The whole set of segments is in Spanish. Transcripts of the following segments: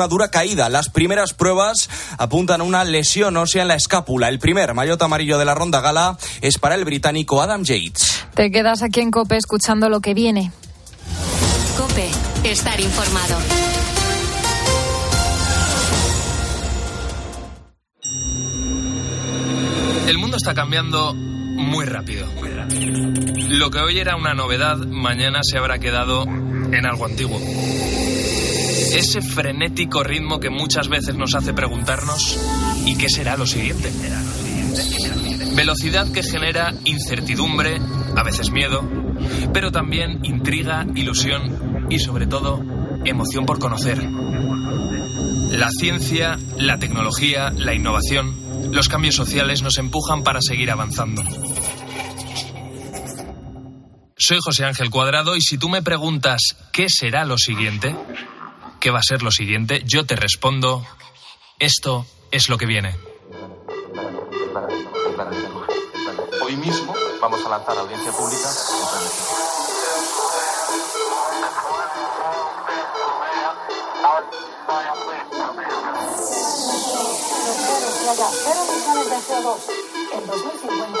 una dura caída. Las primeras pruebas apuntan a una lesión ósea en la escápula. El primer maillot amarillo de la ronda gala es para el británico Adam Yates. Te quedas aquí en Cope escuchando lo que viene. Cope, estar informado. El mundo está cambiando muy rápido. Lo que hoy era una novedad, mañana se habrá quedado en algo antiguo. Ese frenético ritmo que muchas veces nos hace preguntarnos ¿y qué será lo siguiente? Velocidad que genera incertidumbre, a veces miedo, pero también intriga, ilusión y sobre todo emoción por conocer. La ciencia, la tecnología, la innovación, los cambios sociales nos empujan para seguir avanzando. Soy José Ángel Cuadrado y si tú me preguntas ¿qué será lo siguiente? ¿Qué va a ser lo siguiente? Yo te respondo, esto es lo que viene. Hoy mismo vamos a lanzar a audiencia pública. cero emisiones de CO2 en 2050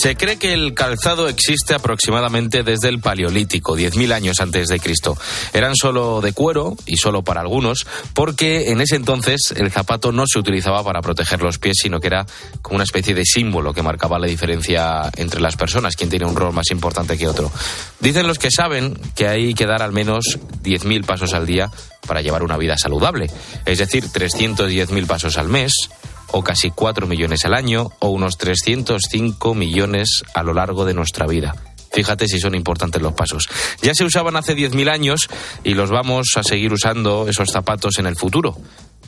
Se cree que el calzado existe aproximadamente desde el Paleolítico, 10.000 años antes de Cristo. Eran solo de cuero y solo para algunos, porque en ese entonces el zapato no se utilizaba para proteger los pies, sino que era como una especie de símbolo que marcaba la diferencia entre las personas, quien tiene un rol más importante que otro. Dicen los que saben que hay que dar al menos 10.000 pasos al día para llevar una vida saludable, es decir, 310.000 pasos al mes o casi 4 millones al año, o unos 305 millones a lo largo de nuestra vida. Fíjate si son importantes los pasos. Ya se usaban hace 10.000 años y los vamos a seguir usando esos zapatos en el futuro.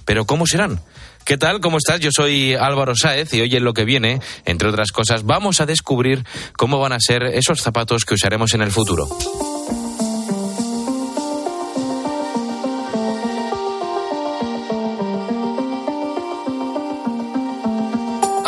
Pero ¿cómo serán? ¿Qué tal? ¿Cómo estás? Yo soy Álvaro Sáez y hoy en lo que viene, entre otras cosas, vamos a descubrir cómo van a ser esos zapatos que usaremos en el futuro.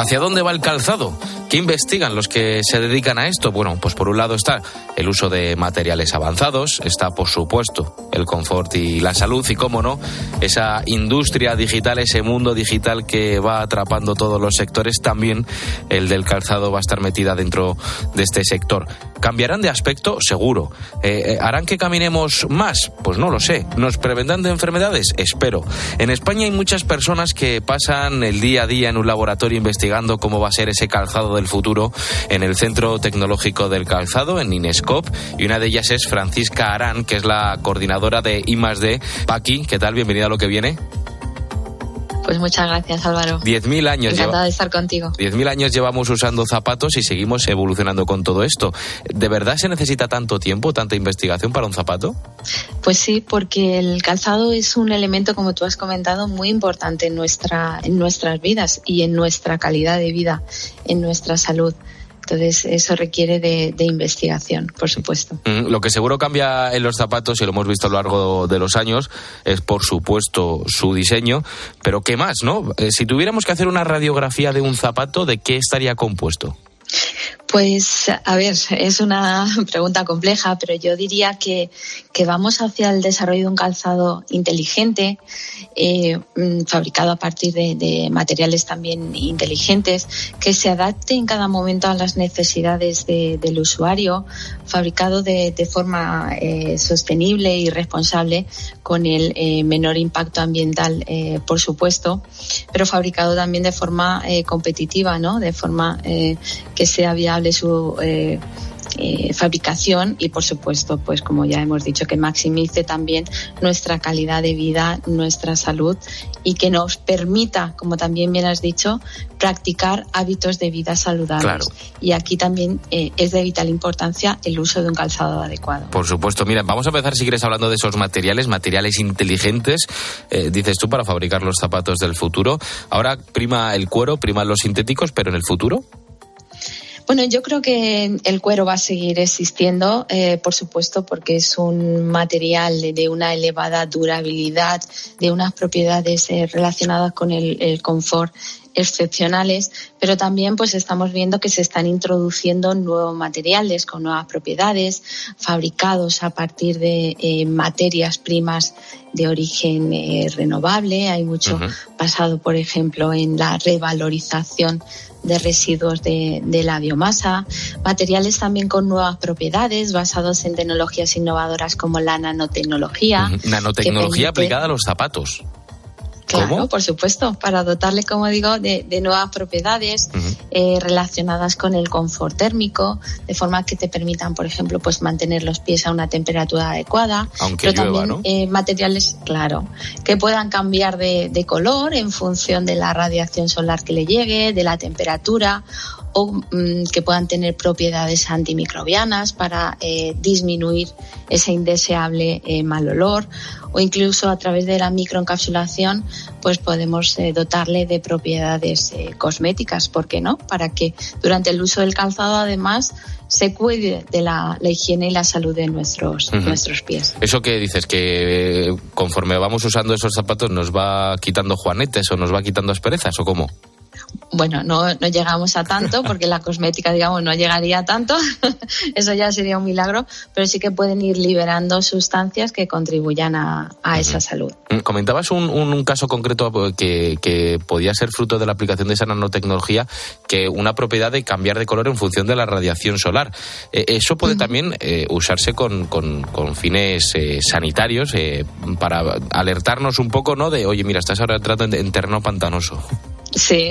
¿Hacia dónde va el calzado? ¿Qué investigan los que se dedican a esto? Bueno, pues por un lado está el uso de materiales avanzados, está por supuesto el confort y la salud y, cómo no, esa industria digital, ese mundo digital que va atrapando todos los sectores, también el del calzado va a estar metida dentro de este sector. ¿Cambiarán de aspecto? Seguro. Eh, eh, ¿Harán que caminemos más? Pues no lo sé. ¿Nos prevendrán de enfermedades? Espero. En España hay muchas personas que pasan el día a día en un laboratorio investigando cómo va a ser ese calzado del futuro en el Centro Tecnológico del Calzado, en Inescop, y una de ellas es Francisca Arán, que es la coordinadora de I+D. Paqui, ¿qué tal? Bienvenida a lo que viene. Pues muchas gracias, Álvaro. 10.000 años Encantada lleva- de estar contigo. 10.000 años llevamos usando zapatos y seguimos evolucionando con todo esto. ¿De verdad se necesita tanto tiempo, tanta investigación para un zapato? Pues sí, porque el calzado es un elemento, como tú has comentado, muy importante en, nuestra, en nuestras vidas y en nuestra calidad de vida, en nuestra salud. Entonces, eso requiere de, investigación, por supuesto. Mm, Lo que seguro cambia en los zapatos, y lo hemos visto a lo largo de los años, es por supuesto su diseño. Pero ¿qué más, no? Eh, Si tuviéramos que hacer una radiografía de un zapato, ¿de qué estaría compuesto? Pues, a ver, es una pregunta compleja, pero yo diría que, que vamos hacia el desarrollo de un calzado inteligente, eh, mm, fabricado a partir de, materiales también inteligentes, que se adapte en cada momento a las necesidades de- del usuario, fabricado de, forma eh, sostenible y responsable, con el eh, menor impacto ambiental, por supuesto, pero fabricado también de forma competitiva, ¿no? De forma que sea viable su eh, eh, fabricación y, por supuesto, pues como ya hemos dicho, que maximice también nuestra calidad de vida, nuestra salud y que nos permita, como también bien has dicho, practicar hábitos de vida saludables. Claro. Y aquí también eh, es de vital importancia el uso de un calzado adecuado. Por supuesto, mira, vamos a empezar si quieres hablando de esos materiales, materiales inteligentes, eh, dices tú, para fabricar los zapatos del futuro. Ahora prima el cuero, prima los sintéticos, pero en el futuro. Bueno, yo creo que el cuero va a seguir existiendo, eh, por supuesto, porque es un material de una elevada durabilidad, de unas propiedades eh, relacionadas con el, el confort excepcionales, pero también pues estamos viendo que se están introduciendo nuevos materiales con nuevas propiedades, fabricados a partir de eh, materias primas de origen eh, renovable. Hay mucho basado, por ejemplo, en la revalorización de residuos de, de, la biomasa, materiales también con nuevas propiedades basados en tecnologías innovadoras como la nanotecnología. Nanotecnología aplicada a los zapatos. Claro, por supuesto, para dotarle, como digo, de, de nuevas propiedades uh -huh. eh, relacionadas con el confort térmico, de forma que te permitan, por ejemplo, pues mantener los pies a una temperatura adecuada. Aunque pero llueva, también ¿no? eh, materiales, claro, que puedan cambiar de, de color en función de la radiación solar que le llegue, de la temperatura o mmm, que puedan tener propiedades antimicrobianas para eh, disminuir ese indeseable eh, mal olor o incluso a través de la microencapsulación pues podemos eh, dotarle de propiedades eh, cosméticas, ¿por qué no? Para que durante el uso del calzado además se cuide de la, la higiene y la salud de nuestros, nuestros pies. Eso que dices, que conforme vamos usando esos zapatos nos va quitando juanetes o nos va quitando asperezas o cómo? Bueno, no, no llegamos a tanto porque la cosmética, digamos, no llegaría a tanto. Eso ya sería un milagro, pero sí que pueden ir liberando sustancias que contribuyan a, a esa salud. Mm, Comentabas un, un- un caso concreto eh, que, que podía ser fruto de la aplicación de esa nanotecnología, que una propiedad de cambiar de color en función de la radiación solar. Eh, eso puede también eh, usarse con, con- con fines eh, sanitarios eh, para alertarnos un poco, ¿no? De, oye, mira, estás ahora entrando en, en terreno pantanoso. Sí.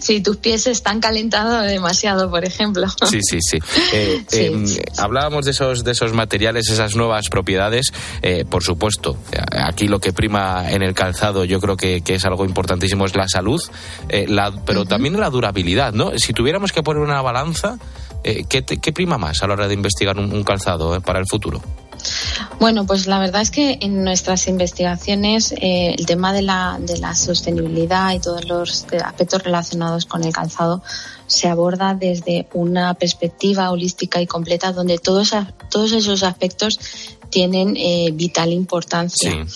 si tus pies están calentando demasiado, por ejemplo. Sí, sí, sí. Eh, Sí, sí, Hablábamos de esos, de esos materiales, esas nuevas propiedades. Eh, por supuesto, aquí lo que prima en el calzado yo creo que, que es algo importantísimo es la salud, eh, la, pero también la durabilidad, ¿no? Si tuviéramos que poner una balanza, eh, ¿qué, te- qué prima más a la hora de investigar un, un calzado eh, para el futuro? Bueno, pues la verdad es que en nuestras investigaciones eh, el tema de la, de la sostenibilidad y todos los aspectos relacionados con el calzado se aborda desde una perspectiva holística y completa donde todos, todos esos aspectos tienen eh, vital importancia.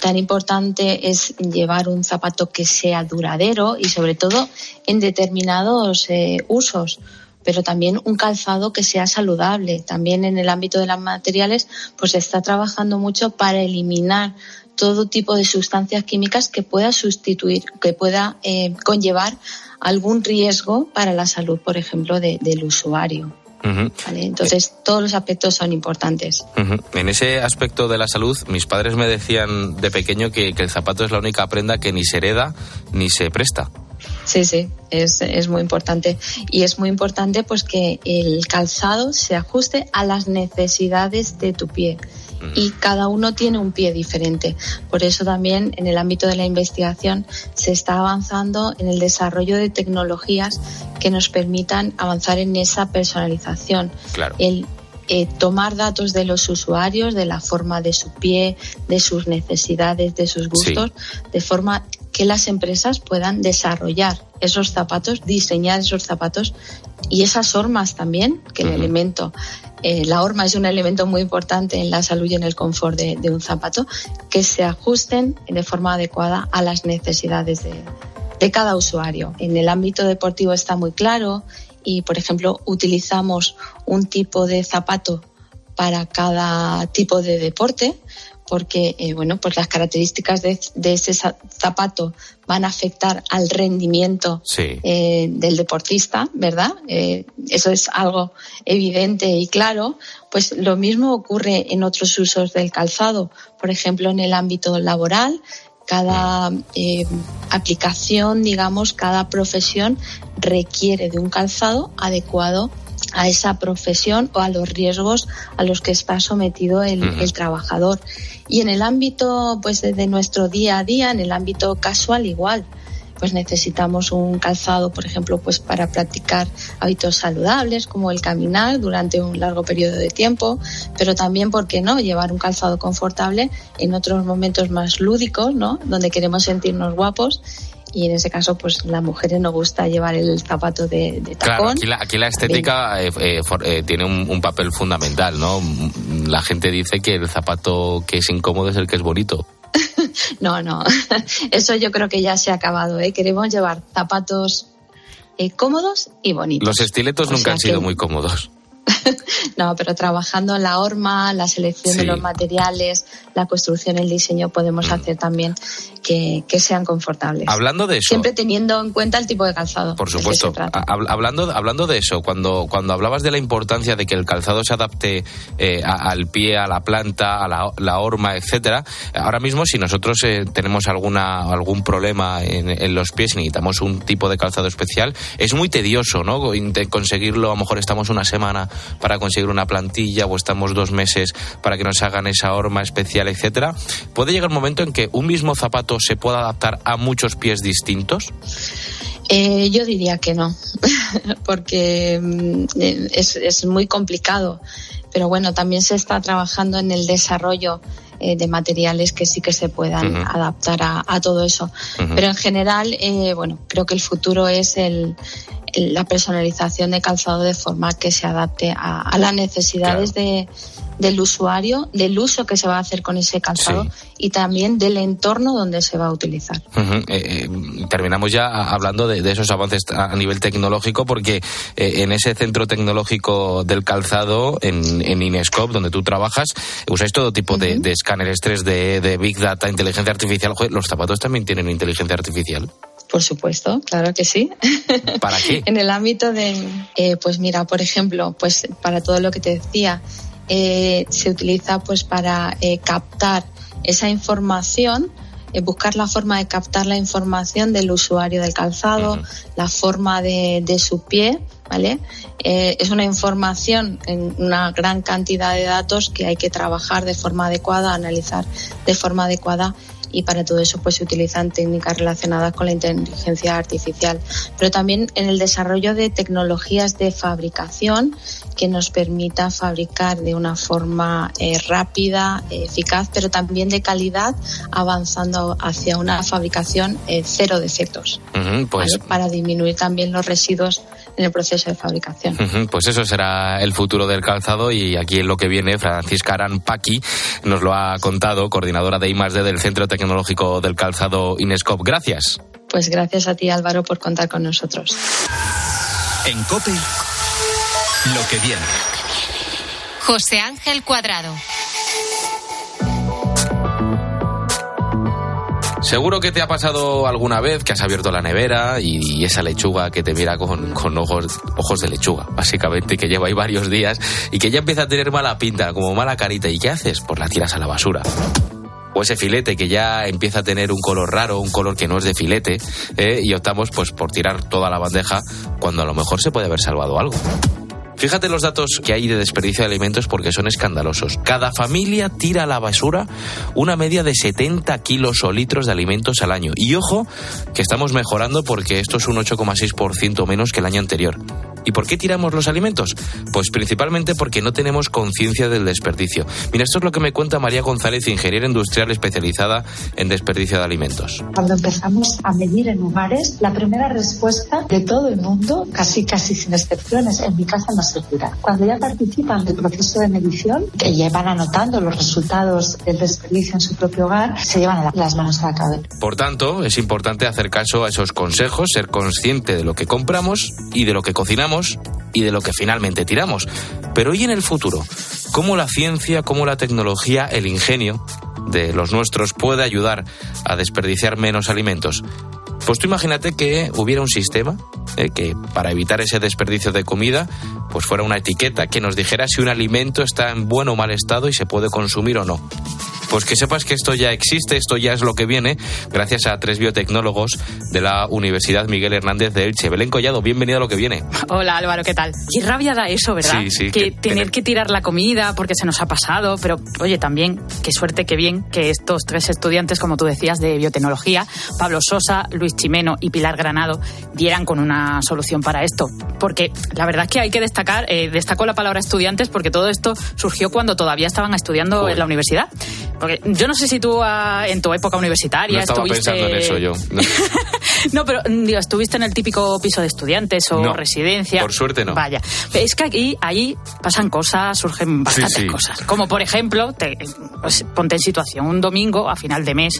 Tan importante es llevar un zapato que sea duradero y sobre todo en determinados eh, usos pero también un calzado que sea saludable. También en el ámbito de los materiales, pues se está trabajando mucho para eliminar todo tipo de sustancias químicas que pueda sustituir, que pueda eh, conllevar algún riesgo para la salud, por ejemplo, de- del usuario. Entonces, todos los aspectos son importantes. En ese aspecto de la salud, mis padres me decían de pequeño que, que el zapato es la única prenda que ni se hereda ni se presta. Sí, sí, es, es muy importante. Y es muy importante pues que el calzado se ajuste a las necesidades de tu pie. Y cada uno tiene un pie diferente. Por eso también en el ámbito de la investigación se está avanzando en el desarrollo de tecnologías que nos permitan avanzar en esa personalización. Claro. El eh, tomar datos de los usuarios, de la forma de su pie, de sus necesidades, de sus gustos, de forma que las empresas puedan desarrollar esos zapatos, diseñar esos zapatos y esas hormas también, que el elemento, eh, la horma es un elemento muy importante en la salud y en el confort de, de un zapato, que se ajusten de forma adecuada a las necesidades de, de cada usuario. En el ámbito deportivo está muy claro y, por ejemplo, utilizamos un tipo de zapato para cada tipo de deporte porque eh, bueno pues las características de, de ese za- zapato van a afectar al rendimiento Sí. eh, del deportista, ¿verdad? Eh, eso es algo evidente y claro. Pues lo mismo ocurre en otros usos del calzado, por ejemplo, en el ámbito laboral. Cada aplicación, digamos, cada profesión requiere de un calzado adecuado a esa profesión o a los riesgos a los que está sometido el, trabajador. Y en el ámbito pues de, de nuestro día a día, en el ámbito casual igual, pues necesitamos un calzado, por ejemplo, pues para practicar hábitos saludables como el caminar durante un largo periodo de tiempo, pero también, ¿por qué no?, llevar un calzado confortable en otros momentos más lúdicos, ¿no?, donde queremos sentirnos guapos y en ese caso pues las mujeres nos gusta llevar el zapato de, de tacón. Claro, aquí la, aquí la estética eh, eh, for- eh, tiene un, un papel fundamental, ¿no? La gente dice que el zapato que es incómodo es el que es bonito. No, no, eso yo creo que ya se ha acabado. ¿eh? Queremos llevar zapatos cómodos y bonitos. Los estiletos O nunca han sido que- muy cómodos. No, pero trabajando en la horma, la selección de los materiales, la construcción, el diseño, podemos hacer también que, que sean confortables. Hablando de eso, Siempre teniendo en cuenta el tipo de calzado. por supuesto, hablando, hablando de eso, cuando, cuando hablabas de la importancia de que el calzado se adapte eh, a- al pie, a la planta, a la, la horma, etcétera, ahora mismo si nosotros eh, tenemos alguna, algún problema en, en los pies y necesitamos un tipo de calzado especial, es muy tedioso, ¿no? Conseguirlo, a lo mejor estamos una semana para conseguir una plantilla o estamos dos meses para que nos hagan esa horma especial, etcétera. ¿Puede llegar un momento en que un mismo zapato se pueda adaptar a muchos pies distintos? Eh, yo diría que no, porque mm, eh, es, es muy complicado. Pero bueno, también se está trabajando en el desarrollo eh, de materiales que sí que se puedan adaptar a, a todo eso. Pero en general, eh, bueno, creo que el futuro es el- la personalización de calzado de forma que se adapte a, a las necesidades de, del usuario, del uso que se va a hacer con ese calzado y también del entorno donde se va a utilizar. Eh, eh, terminamos ya hablando de, de esos avances a nivel tecnológico porque eh, en ese centro tecnológico del calzado en, en Inescope donde tú trabajas usáis todo tipo de, de escáneres 3D, de Big Data, inteligencia artificial. Joder, los zapatos también tienen inteligencia artificial. Por supuesto, claro que sí. ¿Para qué? En el ámbito de, eh, pues mira, por ejemplo, pues para todo lo que te decía, eh, se utiliza pues para eh, captar esa información, eh, buscar la forma de captar la información del usuario del calzado, la forma de, de su pie, ¿vale? Eh, es una información en una gran cantidad de datos que hay que trabajar de forma adecuada, analizar de forma adecuada y para todo eso pues se utilizan técnicas relacionadas con la inteligencia artificial, pero también en el desarrollo de tecnologías de fabricación que nos permita fabricar de una forma eh, rápida, eficaz, pero también de calidad, avanzando hacia una fabricación eh, cero defectos, Ujú, pues, ¿vale? para disminuir también los residuos en el proceso de fabricación. pues eso será el futuro del calzado y aquí en lo que viene Francisca Aranpaqui nos lo ha contado, coordinadora de I+D del Centro Tecnológico del Calzado Inescope. Gracias. Pues gracias a ti Álvaro por contar con nosotros. En COPE, lo que viene. José Ángel Cuadrado. Seguro que te ha pasado alguna vez que has abierto la nevera y, esa lechuga que te mira con, con ojos, ojos de lechuga, básicamente, que lleva ahí varios días y que ya empieza a tener mala pinta, como mala carita. ¿Y qué haces? Pues la tiras a la basura. O ese filete que ya empieza a tener un color raro, un color que no es de filete, ¿eh? y optamos pues por tirar toda la bandeja cuando a lo mejor se puede haber salvado algo. Fíjate los datos que hay de desperdicio de alimentos porque son escandalosos. Cada familia tira a la basura una media de 70 kilos o litros de alimentos al año. Y ojo, que estamos mejorando porque esto es un 8,6% menos que el año anterior. ¿Y por qué tiramos los alimentos? Pues principalmente porque no tenemos conciencia del desperdicio. Mira, esto es lo que me cuenta María González, ingeniera industrial especializada en desperdicio de alimentos. Cuando empezamos a medir en hogares, la primera respuesta de todo el mundo, casi casi sin excepciones, en mi casa no se tira. Cuando ya participan del proceso de medición, que llevan anotando los resultados del desperdicio en su propio hogar, se llevan las manos a la cabeza. Por tanto, es importante hacer caso a esos consejos, ser consciente de lo que compramos y de lo que cocinamos y de lo que finalmente tiramos. Pero ¿y en el futuro? ¿Cómo la ciencia, cómo la tecnología, el ingenio de los nuestros puede ayudar a desperdiciar menos alimentos? Pues tú imagínate que hubiera un sistema eh, que para evitar ese desperdicio de comida, pues fuera una etiqueta que nos dijera si un alimento está en buen o mal estado y se puede consumir o no. Pues que sepas que esto ya existe, esto ya es lo que viene, gracias a tres biotecnólogos de la Universidad Miguel Hernández de Elche. Belén Collado, bienvenido a lo que viene. Hola Álvaro, ¿qué tal? Qué rabia da eso, ¿verdad? Sí, sí, Que que tener tener- que tirar la comida porque se nos ha pasado, pero oye, también, qué suerte, qué bien que estos tres estudiantes, como tú decías, de biotecnología, Pablo Sosa, Luis Chimeno y Pilar Granado, dieran con una solución para esto. Porque la verdad es que hay que destacar, eh, destacó la palabra estudiantes porque todo esto surgió cuando todavía estaban estudiando en la universidad. Porque yo no sé si tú ah, en tu época universitaria no estaba estuviste. pensando en eso yo. No. No, pero mm, digo, estuviste en el típico piso de estudiantes o No, residencia. por suerte no. Vaya. Es que aquí, ahí pasan cosas, surgen bastantes sí. cosas. Como por ejemplo, te- pues, ponte en situación un domingo a final de mes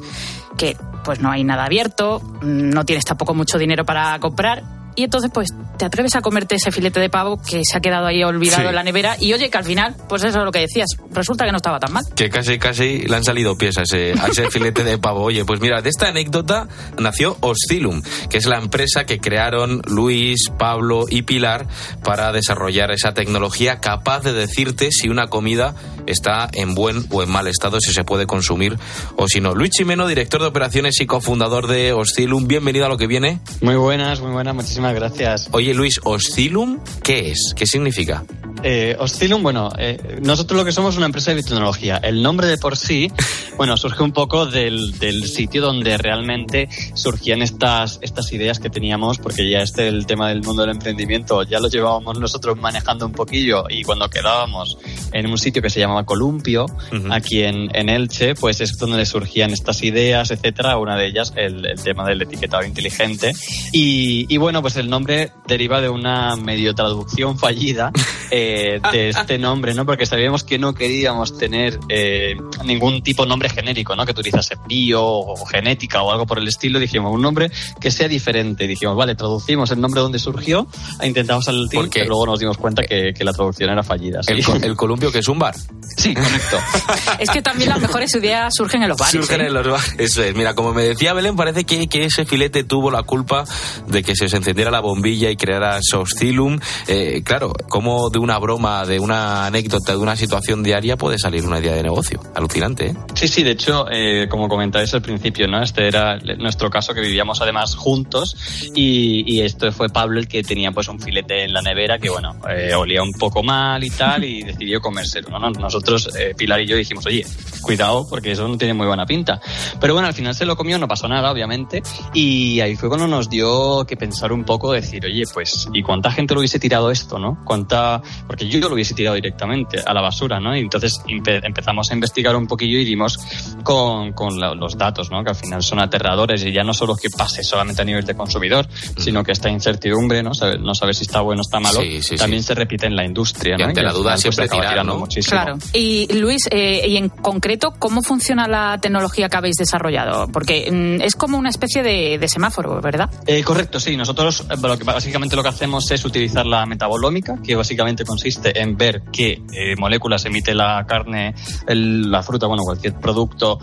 que pues no hay nada abierto, mm, no tienes tampoco mucho dinero para comprar. Y entonces, pues, te atreves a comerte ese filete de pavo que se ha quedado ahí olvidado Sí. en la nevera. Y oye, que al final, pues eso es lo que decías. Resulta que no estaba tan mal. Que casi, casi le han salido pies a ese, a ese filete de pavo. Oye, pues mira, de esta anécdota nació Oscilum, que es la empresa que crearon Luis, Pablo y Pilar para desarrollar esa tecnología capaz de decirte si una comida está en buen o en mal estado, si se puede consumir o si no. Luis Chimeno, director de operaciones y cofundador de Oscilum, bienvenido a lo que viene. Muy buenas, muy buenas, muchísimas gracias. Oye, Luis, Oscilum, ¿qué es? ¿Qué significa? Eh, Oscilum, bueno, eh, nosotros lo que somos es una empresa de biotecnología. El nombre de por sí, bueno, surge un poco del, del sitio donde realmente surgían estas, estas ideas que teníamos, porque ya este el tema del mundo del emprendimiento ya lo llevábamos nosotros manejando un poquillo y cuando quedábamos en un sitio que se llamaba Columpio, aquí en, en Elche, pues es donde surgían estas ideas, etcétera. Una de ellas, el, el tema del etiquetado inteligente. Y, y bueno, pues el nombre deriva de una medio traducción fallida eh, de este nombre, ¿no? Porque sabíamos que no queríamos tener eh, ningún tipo de nombre genérico, ¿no? Que utilizase bio o genética o algo por el estilo. Dijimos, un nombre que sea diferente. Dijimos, vale, traducimos el nombre donde surgió, e intentamos al team, pero luego nos dimos cuenta que, que la traducción era fallida. sí. El, el columpio, que es un bar. Sí, correcto. Es que también las mejores ideas surgen en los bares. Surgen ¿eh? en los bares. Eso es. Mira, como me decía Belén, parece que, que ese filete tuvo la culpa de que se os encendiera la bombilla y creara Oscilum. Eh, claro, como de una broma, de una anécdota, de una situación diaria puede salir una idea de negocio. Alucinante, ¿eh? Sí, sí, de hecho, eh, como comentáis al principio, ¿no? Este era nuestro caso que vivíamos además juntos y, esto fue Pablo el que tenía pues un filete en la nevera que, bueno, eh, olía un poco mal y tal y decidió comérselo, ¿no? Nosotros, eh, Pilar y yo dijimos, oye, cuidado porque eso no tiene muy buena pinta. Pero bueno, al final se lo comió, no pasó nada, obviamente, y ahí fue cuando nos dio que pensar un poco, decir, oye, pues, ¿y cuánta gente lo hubiese tirado esto, no? ¿Cuánta...? Porque yo lo hubiese tirado directamente a la basura, ¿no? Y entonces empe- empezamos a investigar un poquillo y dimos con, con la- los datos, ¿no? Que al final son aterradores y ya no solo que pase solamente a nivel de consumidor, sino que esta incertidumbre, ¿no? Saber- no saber si está bueno o está malo, Sí, sí, también se repite en la industria, Y ¿no? ante que la duda pues, siempre se acaba tirar, tirando ¿no? muchísimo. Claro. Y Luis, eh, y en concreto, ¿cómo funciona la tecnología que habéis desarrollado? Porque mm, es como una especie de, de semáforo, ¿verdad? Eh, correcto, sí. Nosotros eh, lo que, básicamente lo que hacemos es utilizar la metabolómica, que básicamente consiste en ver qué eh, moléculas emite la carne, el- la fruta, bueno, cualquier producto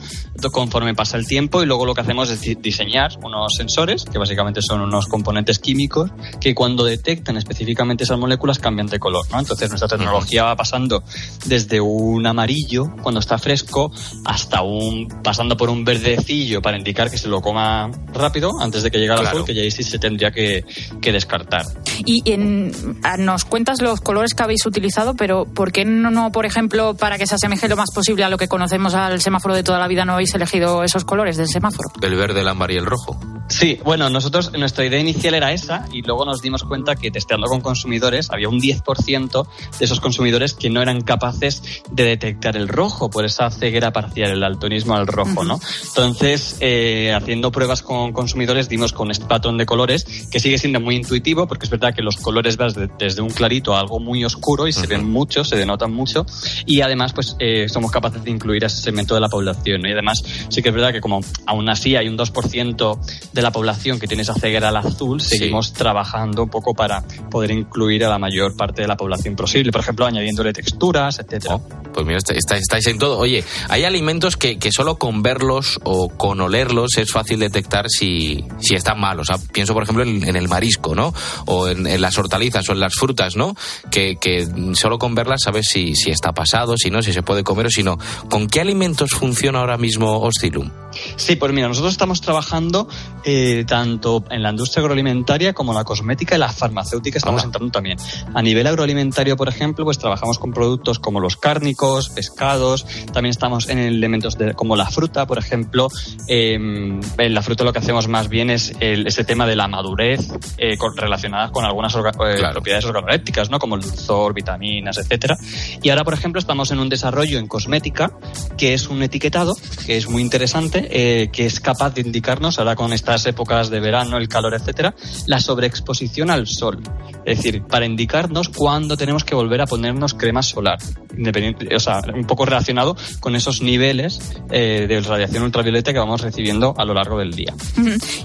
conforme pasa el tiempo y luego lo que hacemos es di- diseñar unos sensores, que básicamente son unos componentes químicos, que cuando detectan específicamente esas moléculas cambian de color, ¿no? Entonces nuestra tecnología va pasando desde un amarillo cuando está fresco hasta un pasando por un verdecillo para indicar que se lo coma rápido antes de que llegue al Claro. azul, que ya ahí sí se tendría que, que descartar. Y en, ah, nos cuentas los colores que habéis utilizado, pero ¿por qué no, no, por ejemplo, para que se asemeje lo más posible a lo que conocemos al semáforo de toda la vida, no habéis elegido esos colores del semáforo? El verde, el ámbar y el rojo. Sí, bueno, nosotros, nuestra idea inicial era esa y luego nos dimos cuenta que testeando con consumidores había un 10% de esos consumidores que no eran capaces de detectar el rojo por esa ceguera parcial, el daltonismo al rojo, ¿no? Entonces, eh, haciendo pruebas con consumidores dimos con este patrón de colores que sigue siendo muy intuitivo porque es verdad que los colores vas de- desde un clarito a algo muy oscuro y se ven mucho, se denotan mucho y además pues eh, somos capaces de incluir a ese segmento de la población ¿no? y además sí que es verdad que como aún así hay un 2% de la población que tiene esa ceguera al azul, Sí. seguimos trabajando un poco para poder incluir a la mayor parte de la población posible, por ejemplo añadiéndole texturas, etcétera. Pues mira, está- está- estáis en todo. Oye, hay alimentos que, que solo con verlos o con olerlos es fácil detectar si, si están malos. O sea, pienso, por ejemplo, en, en el marisco, ¿no? O en, en las hortalizas o en las frutas, ¿no? Que, que solo con verlas sabes si, si está pasado, si no, si se puede comer o si no. ¿Con qué alimentos funciona ahora mismo Oscilum? Sí, pues mira, nosotros estamos trabajando eh, tanto en la industria agroalimentaria como la cosmética y la farmacéutica estamos entrando también. A nivel agroalimentario, por ejemplo, pues trabajamos con productos como los cárnicos, pescados, también estamos en elementos de, como la fruta, por ejemplo. Eh, en la fruta lo que hacemos más bien es el, ese tema de la madurez eh, con, relacionada con algunas orga, eh, claro. propiedades organolépticas, ¿no? Como el dulzor, vitaminas, etcétera. Y ahora, por ejemplo, estamos en un desarrollo en cosmética que es un etiquetado que es muy interesante, eh, que es capaz de indicarnos, ahora con estas épocas de verano, el calor, etcétera, la sobreexposición al sol. Es decir, para indicarnos cuándo tenemos que volver a ponernos crema solar. Independiente, o sea, un poco relacionado con esos niveles eh, de radiación ultravioleta que vamos recibiendo a lo largo del día.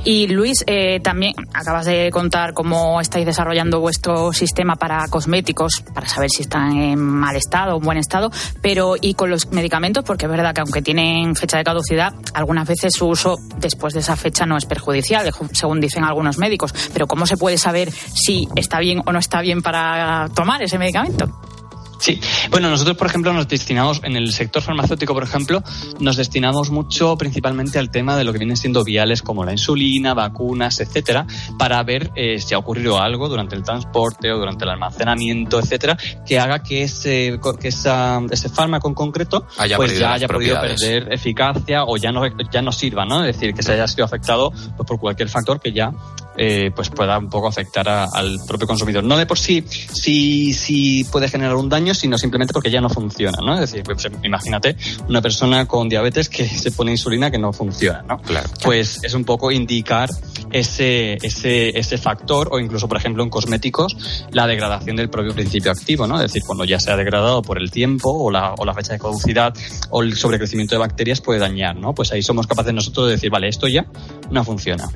Y Luis, eh, también acabas de contar cómo estáis desarrollando vuestro sistema para cosméticos, para saber si están en mal estado o en buen estado, pero y con los medicamentos, porque es verdad que aunque tienen fecha de caducidad, algunas veces su uso después de esa fecha no es perjudicial, según dicen algunos médicos. Pero ¿cómo se puede saber si está bien o no está bien para tomar ese medicamento? Sí, bueno, nosotros, por ejemplo, nos destinamos, en el sector farmacéutico, por ejemplo, nos destinamos mucho principalmente al tema de lo que vienen siendo viales como la insulina, vacunas, etcétera, para ver eh, si ha ocurrido algo durante el transporte o durante el almacenamiento, etcétera, que haga que ese, que esa, ese fármaco en concreto haya pues ya haya podido perder eficacia o ya no, ya no sirva, ¿no? Es decir, que se haya sido afectado pues, por cualquier factor que ya eh, pues pueda un poco afectar a, al propio consumidor. No de por sí si, si puede generar un daño, sino simplemente porque ya no funciona, ¿no? Es decir, pues, imagínate una persona con diabetes que se pone insulina que no funciona, ¿no? Claro. Pues es un poco indicar ese, ese, ese factor o incluso, por ejemplo, en cosméticos, la degradación del propio principio activo, ¿no? Es decir, cuando ya se ha degradado por el tiempo o la, o la fecha de caducidad o el sobrecrecimiento de bacterias puede dañar, ¿no? Pues ahí somos capaces nosotros de decir, vale, esto ya no funciona.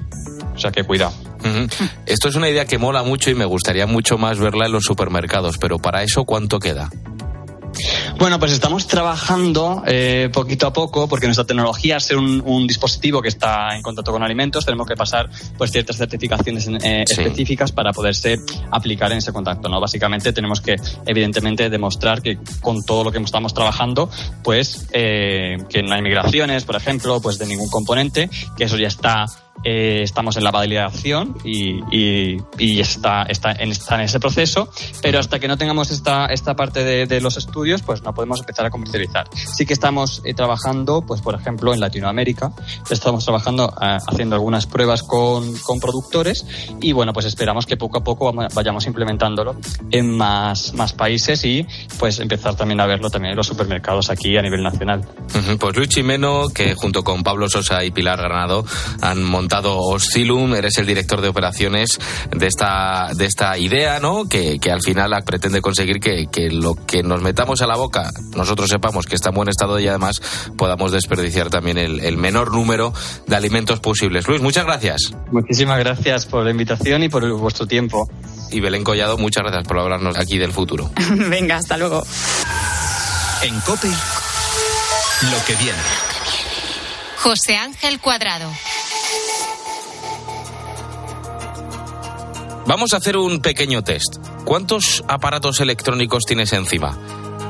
O sea que cuidado. Uh -huh. Esto es una idea que mola mucho y me gustaría mucho más verla en los supermercados, pero para eso, ¿cuánto queda? Bueno, pues estamos trabajando eh, poquito a poco porque nuestra tecnología, al ser un, un, dispositivo que está en contacto con alimentos, tenemos que pasar pues ciertas certificaciones eh, sí. específicas para poderse aplicar en ese contacto. ¿no? Básicamente tenemos que, evidentemente, demostrar que con todo lo que estamos trabajando, pues eh, que no hay migraciones, por ejemplo, pues de ningún componente, que eso ya está eh, estamos en la validación y, y, y está, está, en, está, en, ese proceso, pero hasta que no tengamos esta, esta parte de, de, los estudios, pues no podemos empezar a comercializar. Sí que estamos eh, trabajando, pues por ejemplo, en Latinoamérica, estamos trabajando eh, haciendo algunas pruebas con, con, productores y bueno, pues esperamos que poco a poco vayamos implementándolo en más, más países y pues empezar también a verlo también en los supermercados aquí a nivel nacional. Pues Luis Chimeno, que junto con Pablo Sosa y Pilar Granado han montado Oscilum, eres el director de operaciones de esta, de esta idea, ¿no? Que, que al final pretende conseguir que, que, lo que nos metamos a la boca, nosotros sepamos que está en buen estado y además podamos desperdiciar también el, el menor número de alimentos posibles. Luis, muchas gracias. Muchísimas gracias por la invitación y por vuestro tiempo. Y Belén Collado, muchas gracias por hablarnos aquí del futuro. Venga, hasta luego. En COPE, lo que viene. José Ángel Cuadrado. Vamos a hacer un pequeño test. ¿Cuántos aparatos electrónicos tienes encima?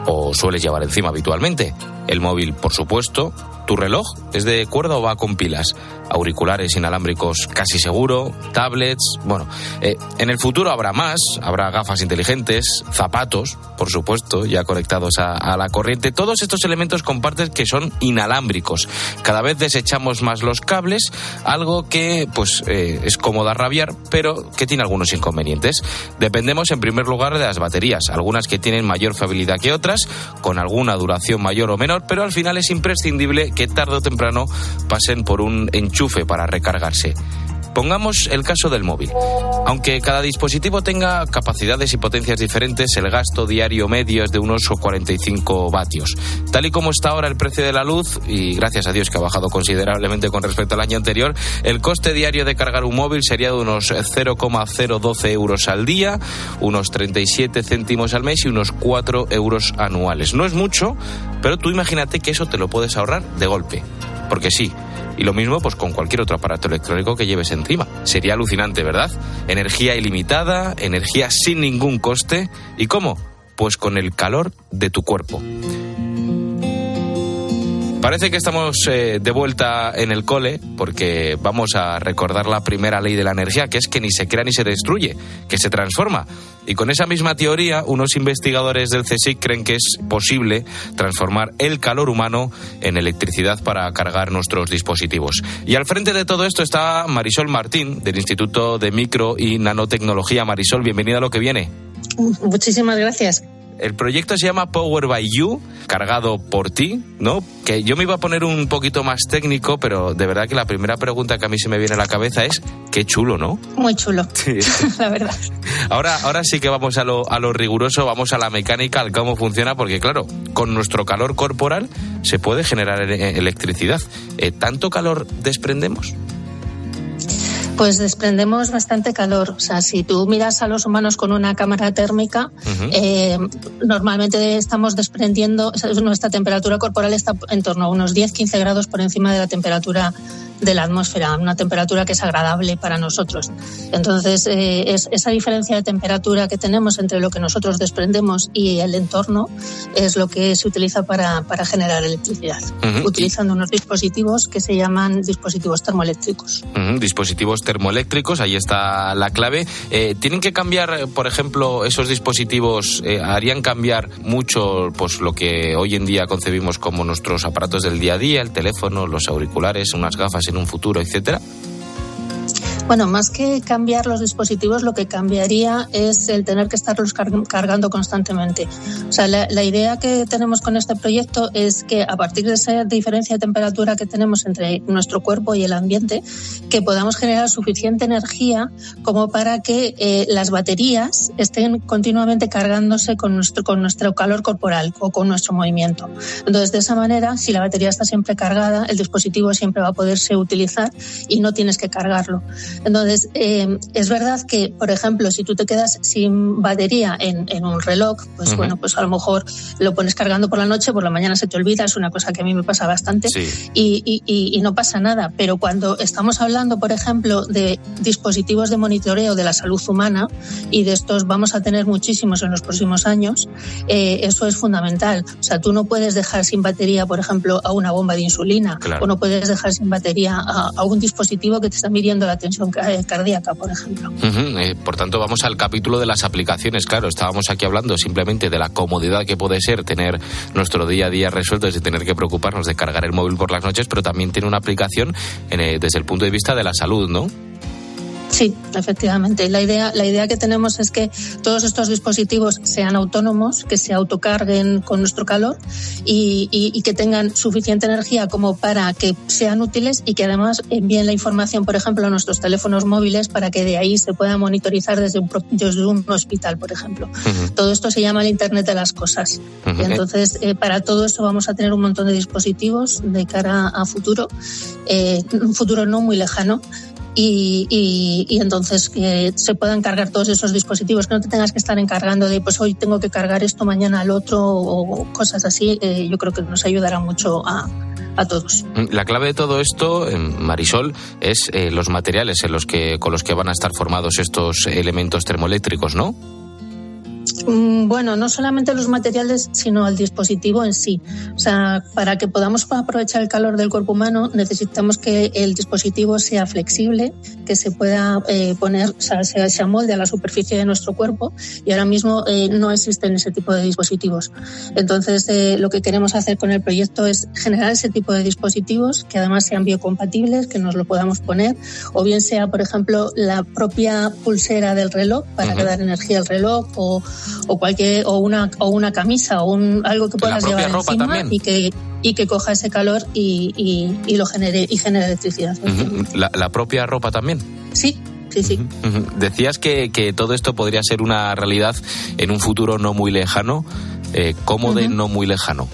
¿O sueles llevar encima habitualmente? El móvil, por supuesto. ¿Tu reloj es de cuerda o va con pilas? Auriculares inalámbricos casi seguro, tablets. Bueno, eh, en el futuro habrá más, habrá gafas inteligentes, zapatos, por supuesto, ya conectados a, la corriente. Todos estos elementos comparten que son inalámbricos. Cada vez desechamos más los cables, algo que pues eh, es cómodo rabiar, pero que tiene algunos inconvenientes. Dependemos en primer lugar de las baterías, algunas que tienen mayor fiabilidad que otras, con alguna duración mayor o menor, pero al final es imprescindible que tarde o temprano pasen por un enchufe para recargarse. Pongamos el caso del móvil. Aunque cada dispositivo tenga capacidades y potencias diferentes, el gasto diario medio es de unos 45 vatios. Tal y como está ahora el precio de la luz, y gracias a Dios que ha bajado considerablemente con respecto al año anterior, el coste diario de cargar un móvil sería de unos 0,012 euros al día, unos 37 céntimos al mes y unos 4 euros anuales. No es mucho, pero tú imagínate que eso te lo puedes ahorrar de golpe. Porque sí, y lo mismo pues con cualquier otro aparato electrónico que lleves encima. Sería alucinante, ¿verdad? Energía ilimitada, energía sin ningún coste. ¿Y cómo? Pues con el calor de tu cuerpo. Parece que estamos eh, de vuelta en el cole porque vamos a recordar la primera ley de la energía, que es que ni se crea ni se destruye, que se transforma. Y con esa misma teoría, unos investigadores del CSIC creen que es posible transformar el calor humano en electricidad para cargar nuestros dispositivos. Y al frente de todo esto está Marisol Martín, del Instituto de Micro y Nanotecnología. Marisol, bienvenida a lo que viene. Muchísimas gracias. El proyecto se llama Power by You, cargado por ti, ¿no? Que yo me iba a poner un poquito más técnico, pero de verdad que la primera pregunta que a mí se me viene a la cabeza es qué chulo, ¿no? Muy chulo, la verdad. Ahora, ahora sí que vamos a lo, a lo riguroso, vamos a la mecánica, al cómo funciona, porque claro, con nuestro calor corporal se puede generar electricidad. Eh, ¿Tanto calor desprendemos? Pues desprendemos bastante calor. O sea, si tú miras a los humanos con una cámara térmica, eh, normalmente estamos desprendiendo, nuestra temperatura corporal está en torno a unos 10-15 grados por encima de la temperatura de la atmósfera, una temperatura que es agradable para nosotros. Entonces, eh, es, esa diferencia de temperatura que tenemos entre lo que nosotros desprendemos y el entorno es lo que se utiliza para, para generar electricidad, utilizando unos dispositivos que se llaman dispositivos termoeléctricos. Dispositivos termoeléctricos, ahí está la clave. Eh, ¿Tienen que cambiar, por ejemplo, esos dispositivos, eh, harían cambiar mucho pues, lo que hoy en día concebimos como nuestros aparatos del día a día, el teléfono, los auriculares, unas gafas en un futuro, etcétera? Bueno, más que cambiar los dispositivos, lo que cambiaría es el tener que estarlos cargando constantemente. O sea, la, idea que tenemos con este proyecto es que a partir de esa diferencia de temperatura que tenemos entre nuestro cuerpo y el ambiente, que podamos generar suficiente energía como para que eh, las baterías estén continuamente cargándose con nuestro, con nuestro calor corporal o con nuestro movimiento. Entonces, de esa manera, si la batería está siempre cargada, el dispositivo siempre va a poderse utilizar y no tienes que cargarlo. Entonces, eh, es verdad que, por ejemplo, si tú te quedas sin batería en, un reloj, pues bueno, pues a lo mejor lo pones cargando por la noche, por la mañana se te olvida, es una cosa que a mí me pasa bastante y, no pasa nada. Pero cuando estamos hablando, por ejemplo, de dispositivos de monitoreo de la salud humana, y de estos vamos a tener muchísimos en los próximos años, eh, eso es fundamental. O sea, tú no puedes dejar sin batería, por ejemplo, a una bomba de insulina, o no puedes dejar sin batería a, a un dispositivo que te está midiendo la tensión cardíaca, por ejemplo. Eh, por tanto, vamos al capítulo de las aplicaciones. Claro, estábamos aquí hablando simplemente de la comodidad que puede ser tener nuestro día a día resuelto sin tener que preocuparnos de cargar el móvil por las noches, pero también tiene una aplicación eh, desde el punto de vista de la salud, ¿no? Sí, efectivamente. La idea, la idea que tenemos es que todos estos dispositivos sean autónomos, que se autocarguen con nuestro calor y, y, que tengan suficiente energía como para que sean útiles y que además envíen la información, por ejemplo, a nuestros teléfonos móviles para que de ahí se pueda monitorizar desde un, desde un hospital, por ejemplo. Todo esto se llama el Internet de las Cosas. Y entonces, eh, para todo eso vamos a tener un montón de dispositivos de cara a futuro, eh, un futuro no muy lejano y, y, entonces que se puedan cargar todos esos dispositivos, que no te tengas que estar encargando de pues hoy tengo que cargar esto, mañana al otro o cosas así, eh, yo creo que nos ayudará mucho a, a todos. La clave de todo esto, Marisol, es eh, los materiales en los que, con los que van a estar formados estos elementos termoeléctricos, ¿no? Mm, bueno, no solamente los materiales, sino el dispositivo en sí. O sea, para que podamos aprovechar el calor del cuerpo humano, necesitamos que el dispositivo sea flexible, que se pueda eh, poner, o sea, se, amolde a la superficie de nuestro cuerpo y ahora mismo eh, no existen ese tipo de dispositivos. Entonces, eh, lo que queremos hacer con el proyecto es generar ese tipo de dispositivos que además sean biocompatibles, que nos lo podamos poner, o bien sea, por ejemplo, la propia pulsera del reloj para dar energía al reloj o o cualquier o una o una camisa o un algo que puedas llevar encima y que y que coja ese calor y, y, lo genere y genere electricidad. la, propia ropa también. Sí, sí, sí. Decías que, que, todo esto podría ser una realidad en un futuro no muy lejano. Eh, ¿Cómo de no muy lejano?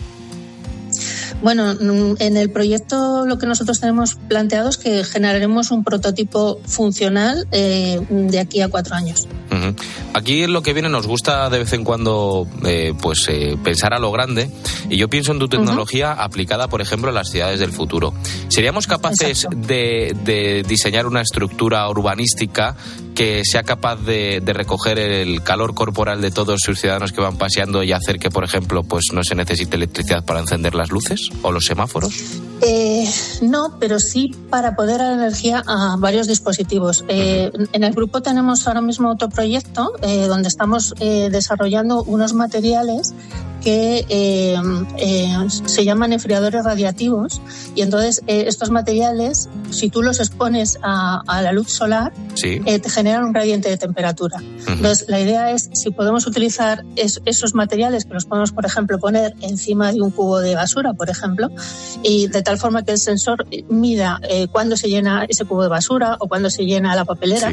Bueno, mm, en el proyecto lo que nosotros tenemos planteado es que generaremos un prototipo funcional eh, de aquí a cuatro años. Aquí en lo que viene nos gusta de vez en cuando eh, pues eh, pensar a lo grande y yo pienso en tu tecnología aplicada, por ejemplo, en las ciudades del futuro. ¿Seríamos capaces de, diseñar una estructura urbanística que sea capaz de, recoger el calor corporal de todos sus ciudadanos que van paseando y hacer que, por ejemplo, pues no se necesite electricidad para encender las luces? O los semáforos? Eh, no, pero sí para poder dar energía a varios dispositivos. Eh, en el grupo tenemos ahora mismo otro proyecto eh, donde estamos desarrollando unos materiales que eh, eh, se llaman enfriadores radiativos y entonces eh, estos materiales, si tú los expones a, la luz solar, te generan un gradiente de temperatura. Entonces la idea es si podemos utilizar esos materiales que los podemos, por ejemplo, poner encima de un cubo de basura, por ejemplo, y de tal forma que el sensor mida cuándo se llena ese cubo de basura o cuándo se llena la papelera,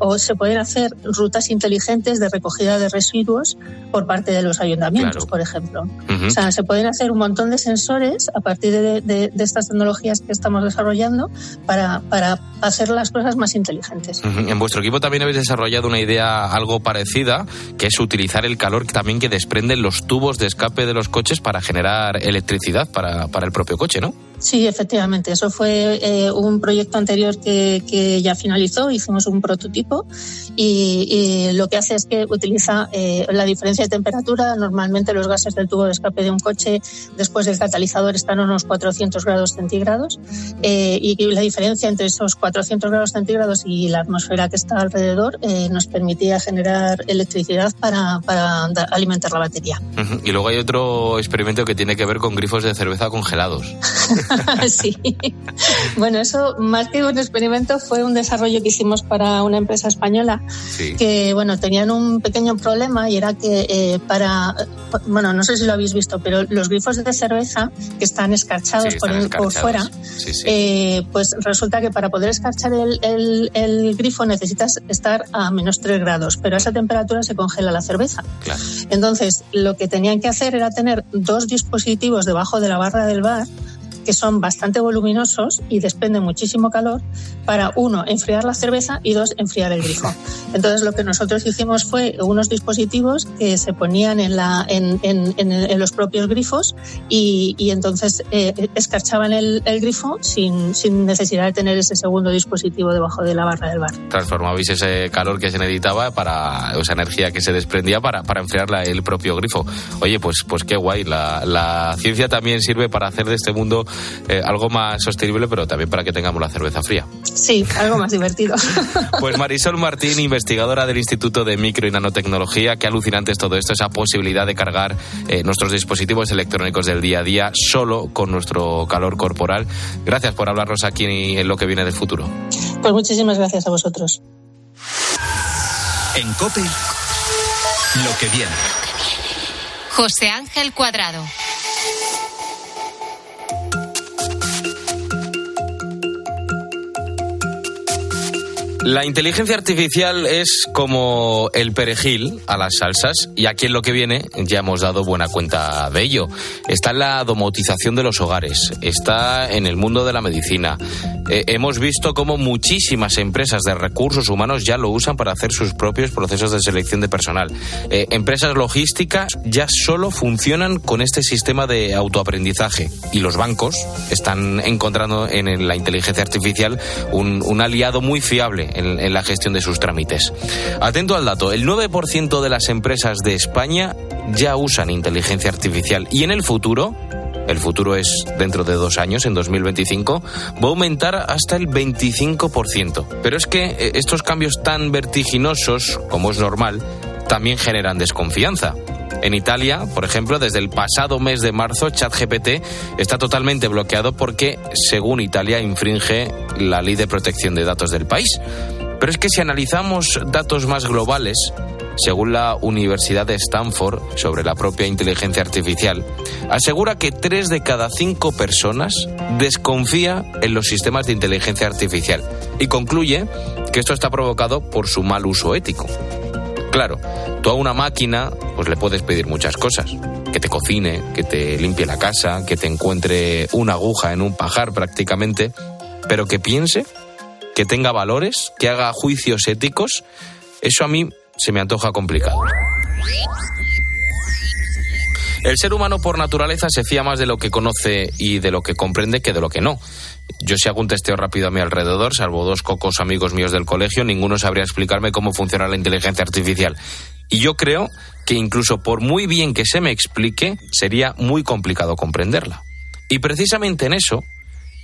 o se pueden hacer rutas inteligentes de recogida de residuos por parte de los ayuntamientos, por ejemplo ejemplo. O sea, se pueden hacer un montón de sensores a partir de, estas tecnologías que estamos desarrollando para, para, hacer las cosas más inteligentes. En vuestro equipo también habéis desarrollado una idea algo parecida, que es utilizar el calor también que desprenden los tubos de escape de los coches para generar electricidad para, para el propio coche, ¿no? Sí, efectivamente. Eso fue eh, un proyecto anterior que, que, ya finalizó. Hicimos un prototipo y, lo que hace es que utiliza eh, la diferencia de temperatura. Normalmente los gases del tubo de escape de un coche después del catalizador están a unos 400 grados centígrados eh, y la diferencia entre esos 400 grados centígrados y la atmósfera que está alrededor nos permitía generar electricidad para, para alimentar la batería. Y luego hay otro experimento que tiene que ver con grifos de cerveza congelados. sí. Bueno, eso más que un experimento fue un desarrollo que hicimos para una empresa española que, bueno, tenían un pequeño problema y era que eh, para, bueno, no sé si lo habéis visto, pero los grifos de cerveza que están escarchados por, fuera, eh, pues resulta que para poder escarchar el, el, grifo necesitas estar a menos 3 grados, pero a esa temperatura se congela la cerveza. Entonces, lo que tenían que hacer era tener dos dispositivos debajo de la barra del bar que son bastante voluminosos y desprenden muchísimo calor para, uno, enfriar la cerveza y dos, enfriar el grifo. Entonces, lo que nosotros hicimos fue unos dispositivos que se ponían en, la, en, en, en los propios grifos y, y entonces eh, escarchaban el, el grifo sin, sin, necesidad de tener ese segundo dispositivo debajo de la barra del bar. Transformabais ese calor que se necesitaba para esa energía que se desprendía para, para enfriar el propio grifo. Oye, pues, pues qué guay. La, la ciencia también sirve para hacer de este mundo eh, algo más sostenible, pero también para que tengamos la cerveza fría. Sí, algo más divertido. Pues Marisol Martín, investigadora del Instituto de Micro y Nanotecnología, qué alucinante es todo esto, esa posibilidad de cargar eh, nuestros dispositivos electrónicos del día a día solo con nuestro calor corporal. Gracias por hablarnos aquí en lo que viene del futuro. Pues muchísimas gracias a vosotros. En COPE, lo que viene. José Ángel Cuadrado. La inteligencia artificial es como el perejil a las salsas y aquí en lo que viene ya hemos dado buena cuenta de ello. Está en la domotización de los hogares, está en el mundo de la medicina. Eh, hemos visto cómo muchísimas empresas de recursos humanos ya lo usan para hacer sus propios procesos de selección de personal. Eh, empresas logísticas ya solo funcionan con este sistema de autoaprendizaje y los bancos están encontrando en la inteligencia artificial un, un aliado muy fiable en, la gestión de sus trámites. Atento al dato, el 9% de las empresas de España ya usan inteligencia artificial y en el futuro el futuro es dentro de dos años, en 2025, va a aumentar hasta el 25%. Pero es que eh, estos cambios tan vertiginosos, como es normal, también generan desconfianza. En Italia, por ejemplo, desde el pasado mes de marzo, ChatGPT está totalmente bloqueado porque, según Italia, infringe la ley de protección de datos del país. Pero es que si analizamos datos más globales, según la Universidad de Stanford sobre la propia inteligencia artificial, asegura que tres de cada cinco personas desconfía en los sistemas de inteligencia artificial y concluye que esto está provocado por su mal uso ético. Claro, tú a una máquina pues le puedes pedir muchas cosas. Que te cocine, que te limpie la casa, que te encuentre una aguja en un pajar prácticamente, pero que piense, que tenga valores, que haga juicios éticos, eso a mí se me antoja complicado. El ser humano por naturaleza se fía más de lo que conoce y de lo que comprende que de lo que no. Yo si hago un testeo rápido a mi alrededor, salvo dos cocos amigos míos del colegio, ninguno sabría explicarme cómo funciona la inteligencia artificial. Y yo creo que incluso por muy bien que se me explique, sería muy complicado comprenderla. Y precisamente en eso,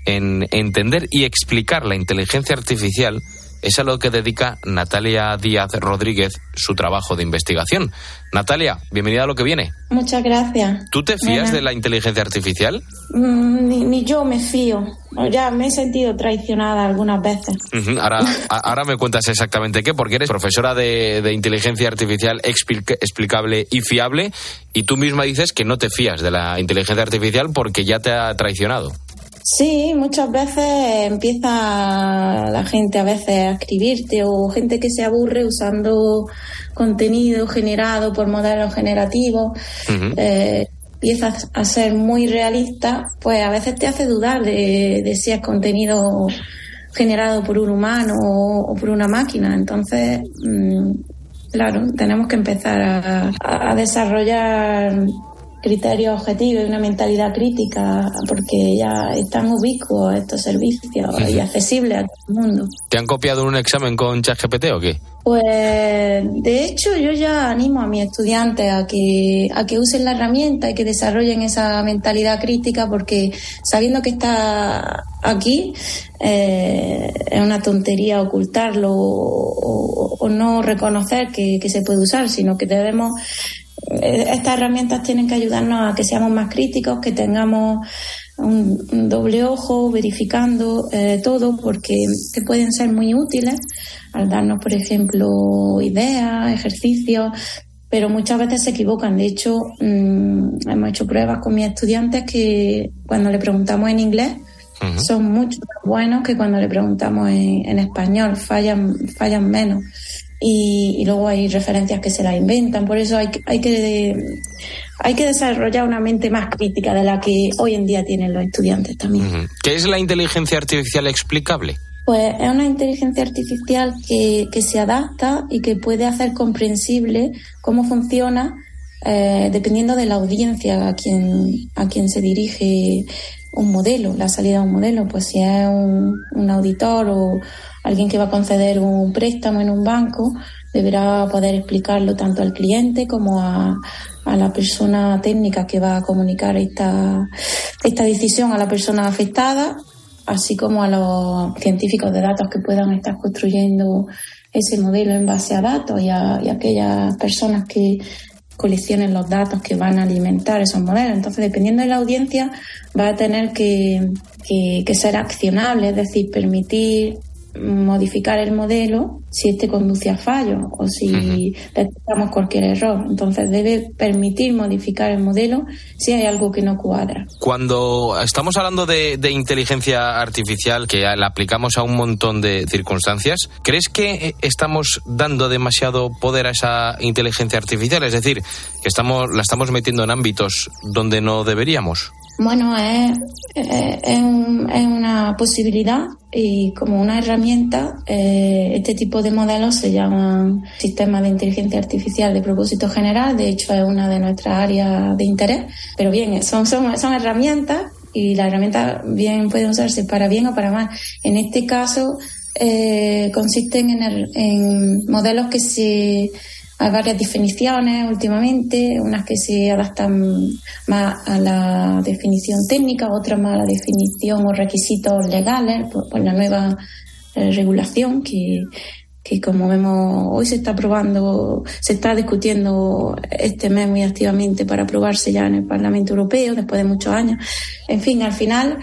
en entender y explicar la inteligencia artificial, es a lo que dedica Natalia Díaz Rodríguez su trabajo de investigación. Natalia, bienvenida a lo que viene. Muchas gracias. ¿Tú te fías de la inteligencia artificial? Mm, ni, ni, yo me fío. Ya me he sentido traicionada algunas veces. ahora, ahora me cuentas exactamente qué, porque eres profesora de, de inteligencia artificial explicable y fiable, y tú misma dices que no te fías de la inteligencia artificial porque ya te ha traicionado. Sí, muchas veces empieza la gente a veces a escribirte o gente que se aburre usando contenido generado por modelos generativos. eh, empieza a ser muy realista, pues a veces te hace dudar de, de si es contenido generado por un humano o, o por una máquina. Entonces, mmm, claro, tenemos que empezar a, a desarrollar criterios objetivos y una mentalidad crítica porque ya están ubicuos estos servicios uh -huh. y accesibles a todo el mundo. ¿Te han copiado un examen con ChatGPT o qué? Pues de hecho yo ya animo a mis estudiantes a que, a que usen la herramienta y que desarrollen esa mentalidad crítica porque sabiendo que está aquí eh, es una tontería ocultarlo o, o, o no reconocer que, que se puede usar, sino que debemos estas herramientas tienen que ayudarnos a que seamos más críticos, que tengamos un, un doble ojo verificando eh, todo, porque que pueden ser muy útiles al darnos, por ejemplo, ideas, ejercicios, pero muchas veces se equivocan. De hecho, mmm, hemos hecho pruebas con mis estudiantes que cuando le preguntamos en inglés, uh -huh. son mucho más buenos que cuando le preguntamos en, en español, fallan, fallan menos y, y, luego hay referencias que se las inventan. Por eso hay, hay, que, hay que desarrollar una mente más crítica de la que hoy en día tienen los estudiantes también. ¿Qué es la inteligencia artificial explicable? Pues es una inteligencia artificial que, que se adapta y que puede hacer comprensible cómo funciona eh, dependiendo de la audiencia a quien, a quien se dirige un modelo, la salida de un modelo, pues si es un, auditor o alguien que va a conceder un préstamo en un banco, deberá poder explicarlo tanto al cliente como a, a la persona técnica que va a comunicar esta, esta decisión a la persona afectada, así como a los científicos de datos que puedan estar construyendo ese modelo en base a datos a, y a aquellas personas que coleccionen los datos que van a alimentar esos modelos. Entonces, dependiendo de la audiencia, va a tener que, que, que ser accionable, es decir, permitir modificar el modelo si este conduce a fallo o si uh -huh. detectamos cualquier error. Entonces debe permitir modificar el modelo si hay algo que no cuadra. Cuando estamos hablando de, de inteligencia artificial que la aplicamos a un montón de circunstancias, ¿crees que estamos dando demasiado poder a esa inteligencia artificial? Es decir, que estamos, la estamos metiendo en ámbitos donde no deberíamos. Bueno, es, es, es, un, es una posibilidad y como una herramienta, eh, este tipo de modelos se llaman sistemas de inteligencia artificial de propósito general, de hecho es una de nuestras áreas de interés, pero bien, son, son, son herramientas y la herramienta bien puede usarse para bien o para mal. En este caso, eh, consisten en, en modelos que se hay varias definiciones últimamente, unas que se adaptan más a la definición técnica, otras más a la definición o requisitos legales por, la nueva eh, regulación que, que como vemos hoy se está aprobando, se está discutiendo este mes muy activamente para aprobarse ya en el Parlamento Europeo después de muchos años. En fin, al final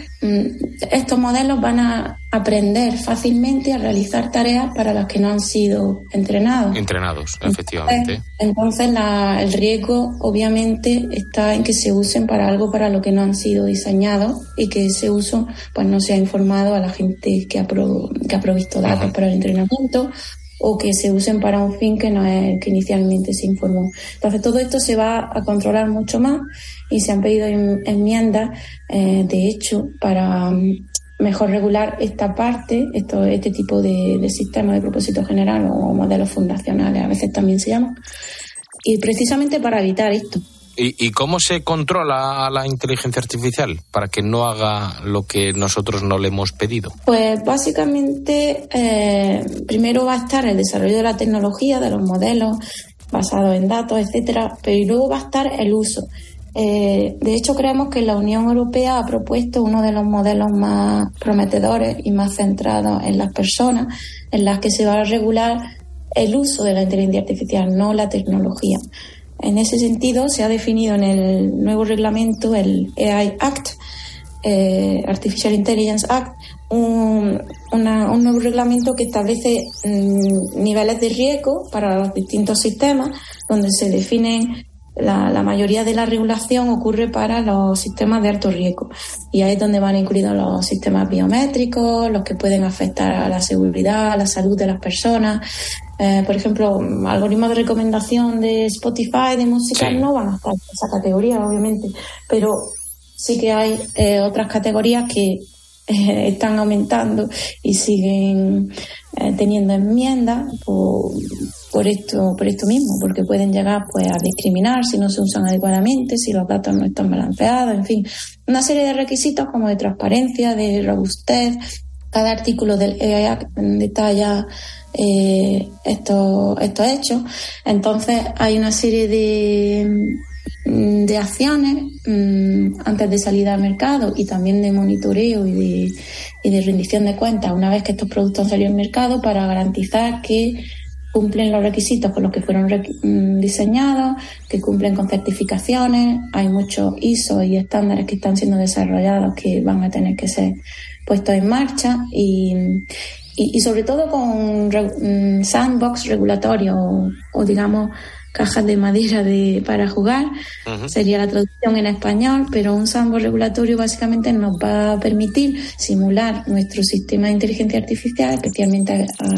estos modelos van a aprender fácilmente a realizar tareas para las que no han sido entrenados. Entrenados, efectivamente. Entonces, la, el riesgo obviamente está en que se usen para algo para lo que no han sido diseñados y que ese uso pues no se ha informado a la gente que ha, pro, que ha provisto datos para el entrenamiento o que se usen para un fin que no es que inicialmente se informó. Entonces todo esto se va a controlar mucho más y se han pedido enmiendas, eh, de hecho, para mejor regular esta parte, esto, este tipo de, de sistema de propósito general o modelos fundacionales, a veces también se llama, y precisamente para evitar esto. ¿Y, ¿Y, cómo se controla a la inteligencia artificial para que no haga lo que nosotros no le hemos pedido? Pues básicamente, eh, primero va a estar el desarrollo de la tecnología, de los modelos basados en datos, etcétera, pero luego va a estar el uso. Eh, de hecho, creemos que la Unión Europea ha propuesto uno de los modelos más prometedores y más centrados en las personas, en las que se va a regular el uso de la inteligencia artificial, no la tecnología. En ese sentido, se ha definido en el nuevo reglamento, el AI Act, eh, Artificial Intelligence Act, un, un, nuevo reglamento que establece mm, niveles de riesgo para los distintos sistemas, donde se definen la, mayoría de la regulación ocurre para los sistemas de alto riesgo y ahí es donde van incluidos los sistemas biométricos, los que pueden afectar a la seguridad, a la salud de las personas. Eh, por ejemplo, algoritmos de recomendación de Spotify de música no van a estar en esa categoría, obviamente, pero sí que hay eh, otras categorías que eh, están aumentando y siguen teniendo enmiendas por, por esto, por esto mismo, porque pueden llegar pues a discriminar si no se usan adecuadamente, si los datos no están balanceados, en fin, una serie de requisitos como de transparencia, de robustez. Cada artículo del EAC detalla eh, estos, estos hechos. Entonces hay una serie de, de acciones mm, antes de salir al mercado y también de monitoreo y de, y de rendición de cuentas una vez que estos productos han salido al mercado para garantizar que cumplen los requisitos con los que fueron mm, diseñados, que cumplen con certificaciones. Hay muchos ISO y estándares que están siendo desarrollados que van a tener que ser puestos en marcha y, y, sobre todo con mm, sandbox regulatorio o, digamos cajas de madera de, para jugar, sería la traducción en español, pero un sandbox regulatorio básicamente nos va a permitir simular nuestro sistema de inteligencia artificial, especialmente a,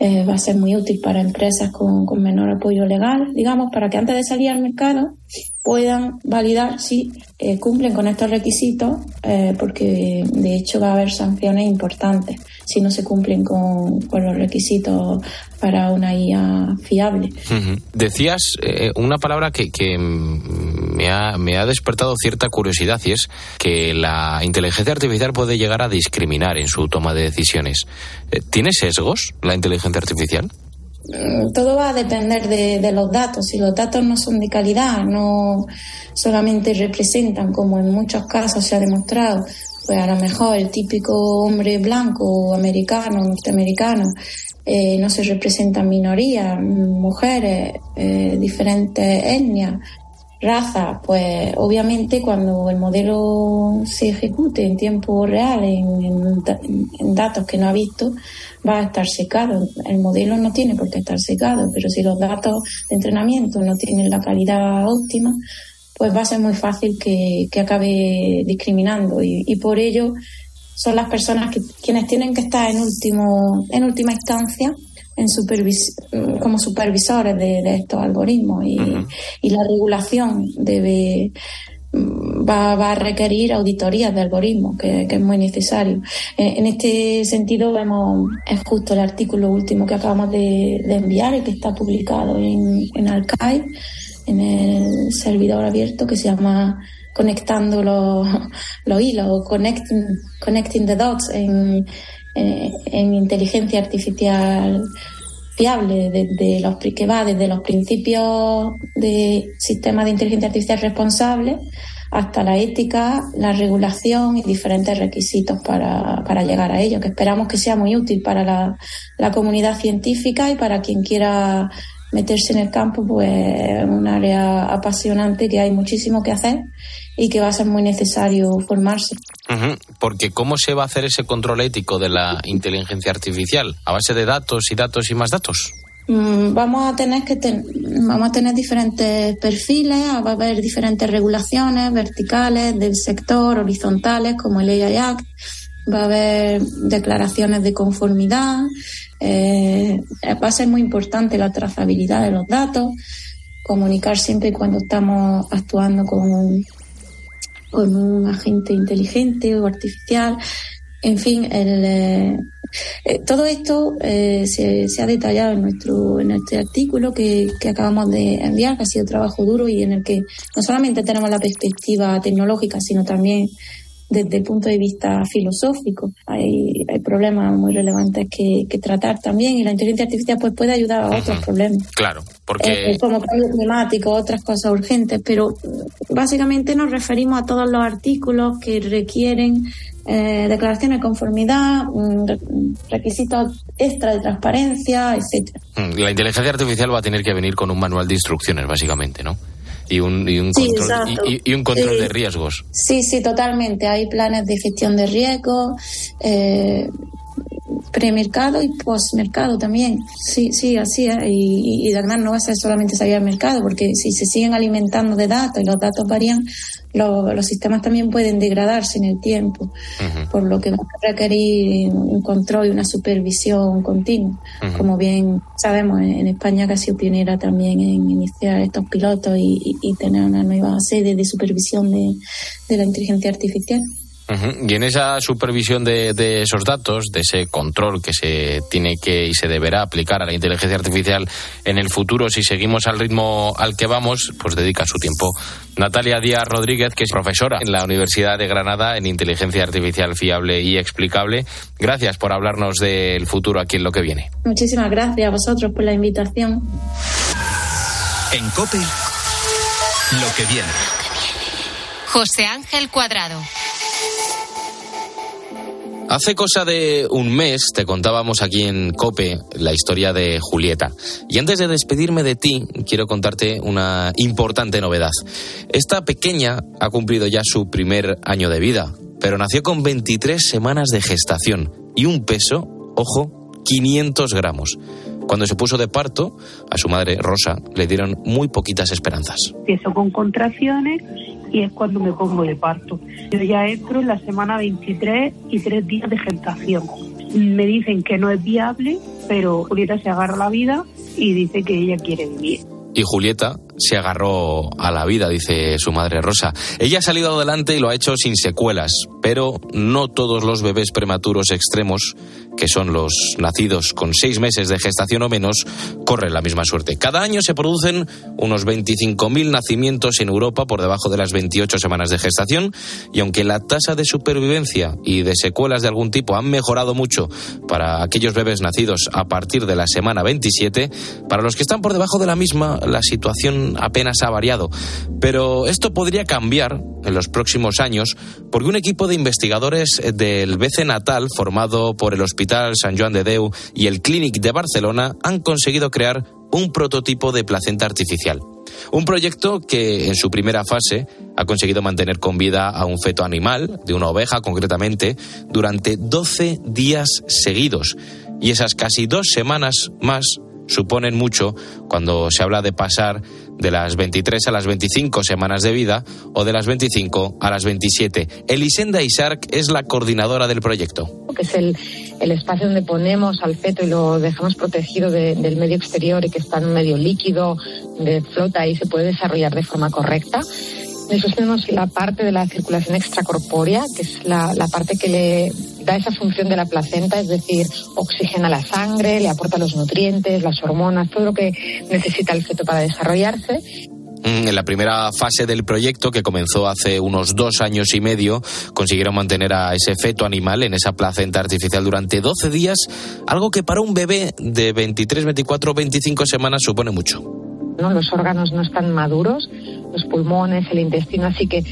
eh, va a ser muy útil para empresas con, con, menor apoyo legal, digamos, para que antes de salir al mercado puedan validar si eh, cumplen con estos requisitos, eh, porque de hecho va a haber sanciones importantes si no se cumplen con, los requisitos para una IA fiable. Decías eh, una palabra que, me, ha, me ha despertado cierta curiosidad y es que la inteligencia artificial puede llegar a discriminar en su toma de decisiones. Eh, ¿Tiene sesgos la inteligencia artificial? Mm, todo va a depender de, de, los datos. Si los datos no son de calidad, no solamente representan, como en muchos casos se ha demostrado, pues a lo mejor el típico hombre blanco, americano, norteamericano, eh, no se representan minorías, mujeres, eh, diferentes etnias, razas, pues obviamente cuando el modelo se ejecute en tiempo real, en, datos que no ha visto, va a estar secado. El modelo no tiene por qué estar secado, pero si los datos de entrenamiento no tienen la calidad óptima, pues va a ser muy fácil que, acabe discriminando. Y, por ello son las personas que, quienes tienen que estar en último en última instancia en como supervisores de, estos algoritmos. Y, la regulación debe va, va, a requerir auditorías de algoritmos que, es muy necesario. En, este sentido vemos es justo el artículo último que acabamos de, enviar y que está publicado en, en Archive en el servidor abierto que se llama Conectando los, los hilos o connecting, connecting the Dots en, eh, en, inteligencia artificial fiable, desde los, que va desde los principios de sistemas de inteligencia artificial responsable hasta la ética, la regulación y diferentes requisitos para, para llegar a ello, que esperamos que sea muy útil para la, la comunidad científica y para quien quiera meterse en el campo, pues es un área apasionante que hay muchísimo que hacer y que va a ser muy necesario formarse. Porque ¿cómo se va a hacer ese control ético de la inteligencia artificial? ¿A base de datos y datos y más datos? Mm, vamos a tener que vamos a tener diferentes perfiles, va a haber diferentes regulaciones verticales del sector, horizontales como el AI Act, va a haber declaraciones de conformidad, eh, va a ser muy importante la trazabilidad de los datos, comunicar siempre cuando estamos actuando con un, con un agente inteligente o artificial. En fin, el, eh, eh, todo esto se, se, ha detallado en nuestro en este artículo que, que, acabamos de enviar, que ha sido trabajo duro y en el que no solamente tenemos la perspectiva tecnológica, sino también desde el punto de vista filosófico. Hay, hay problemas muy relevantes que, que, tratar también y la inteligencia artificial pues puede ayudar a otros problemas. Claro, porque... Eh, como cambio climático, otras cosas urgentes, pero básicamente nos referimos a todos los artículos que requieren eh, declaraciones de conformidad, mm, requisitos extra de transparencia, etcétera. Mm, la inteligencia artificial va a tener que venir con un manual de instrucciones, básicamente, ¿no? Y un, y un control, y, un control de riesgos. Sí, sí, totalmente. Hay planes de gestión de riesgos, eh, premercado y postmercado también. Sí, sí, así es. Y, además no va a ser solamente salir al mercado, porque si se siguen alimentando de datos y los datos varían, los sistemas también pueden degradarse en el tiempo, por lo que va a requerir un control y una supervisión continua. Como bien sabemos, en España ha sido pionera también en iniciar estos pilotos y, tener una nueva sede de supervisión de la inteligencia artificial. Y en esa supervisión de, esos datos, de ese control que se tiene que y se deberá aplicar a la inteligencia artificial en el futuro, si seguimos al ritmo al que vamos, pues dedica su tiempo Natalia Díaz Rodríguez, que es profesora en la Universidad de Granada en inteligencia artificial fiable y explicable. Gracias por hablarnos del futuro aquí en lo que viene. Muchísimas gracias a vosotros por la invitación. En COPE, lo que viene. José Ángel Cuadrado. Hace cosa de un mes te contábamos aquí en Cope la historia de Julieta. Y antes de despedirme de ti, quiero contarte una importante novedad. Esta pequeña ha cumplido ya su primer año de vida, pero nació con 23 semanas de gestación y un peso, ojo, 500 gramos. Cuando se puso de parto, a su madre Rosa le dieron muy poquitas esperanzas. Empiezo con contracciones y es cuando me pongo de parto. Yo ya entro en la semana 23 y tres días de gestación. Me dicen que no es viable, pero Julieta se agarra a la vida y dice que ella quiere vivir. Y Julieta se agarró a la vida, dice su madre Rosa. Ella ha salido adelante y lo ha hecho sin secuelas, pero no todos los bebés prematuros extremos, que son los nacidos con seis meses de gestación o menos, corren la misma suerte. Cada año se producen unos 25.000 nacimientos en Europa por debajo de las 28 semanas de gestación y aunque la tasa de supervivencia y de secuelas de algún tipo han mejorado mucho para aquellos bebés nacidos a partir de la semana 27, para los que están por debajo de la misma, la situación apenas ha variado. Pero esto podría cambiar en los próximos años porque un equipo de investigadores del BC Natal, formado por el Hospital San Joan de Deu y el Clínic de Barcelona, han conseguido crear un prototipo de placenta artificial. Un proyecto que en su primera fase ha conseguido mantener con vida a un feto animal, de una oveja concretamente, durante 12 días seguidos. Y esas casi dos semanas más suponen mucho cuando se habla de pasar de las 23 a las 25 semanas de vida o de las 25 a las 27. Elisenda Isarc es la coordinadora del proyecto. Que es el, el espacio donde ponemos al feto y lo dejamos protegido del medio exterior y que está en un medio líquido, de flota y se puede desarrollar de forma correcta. Después tenemos la parte de la circulación extracorpórea, que es la, la parte que le da esa función de la placenta, es decir, oxigena la sangre, le aporta los nutrientes, las hormonas, todo lo que necesita el feto para desarrollarse. Mm, en la primera fase del proyecto, que comenzó hace unos dos años y medio, consiguieron mantener a ese feto animal en esa placenta artificial durante 12 días, algo que para un bebé de 23, 24, 25 semanas supone mucho. ¿no? Los órganos no están maduros, los pulmones, el intestino, así que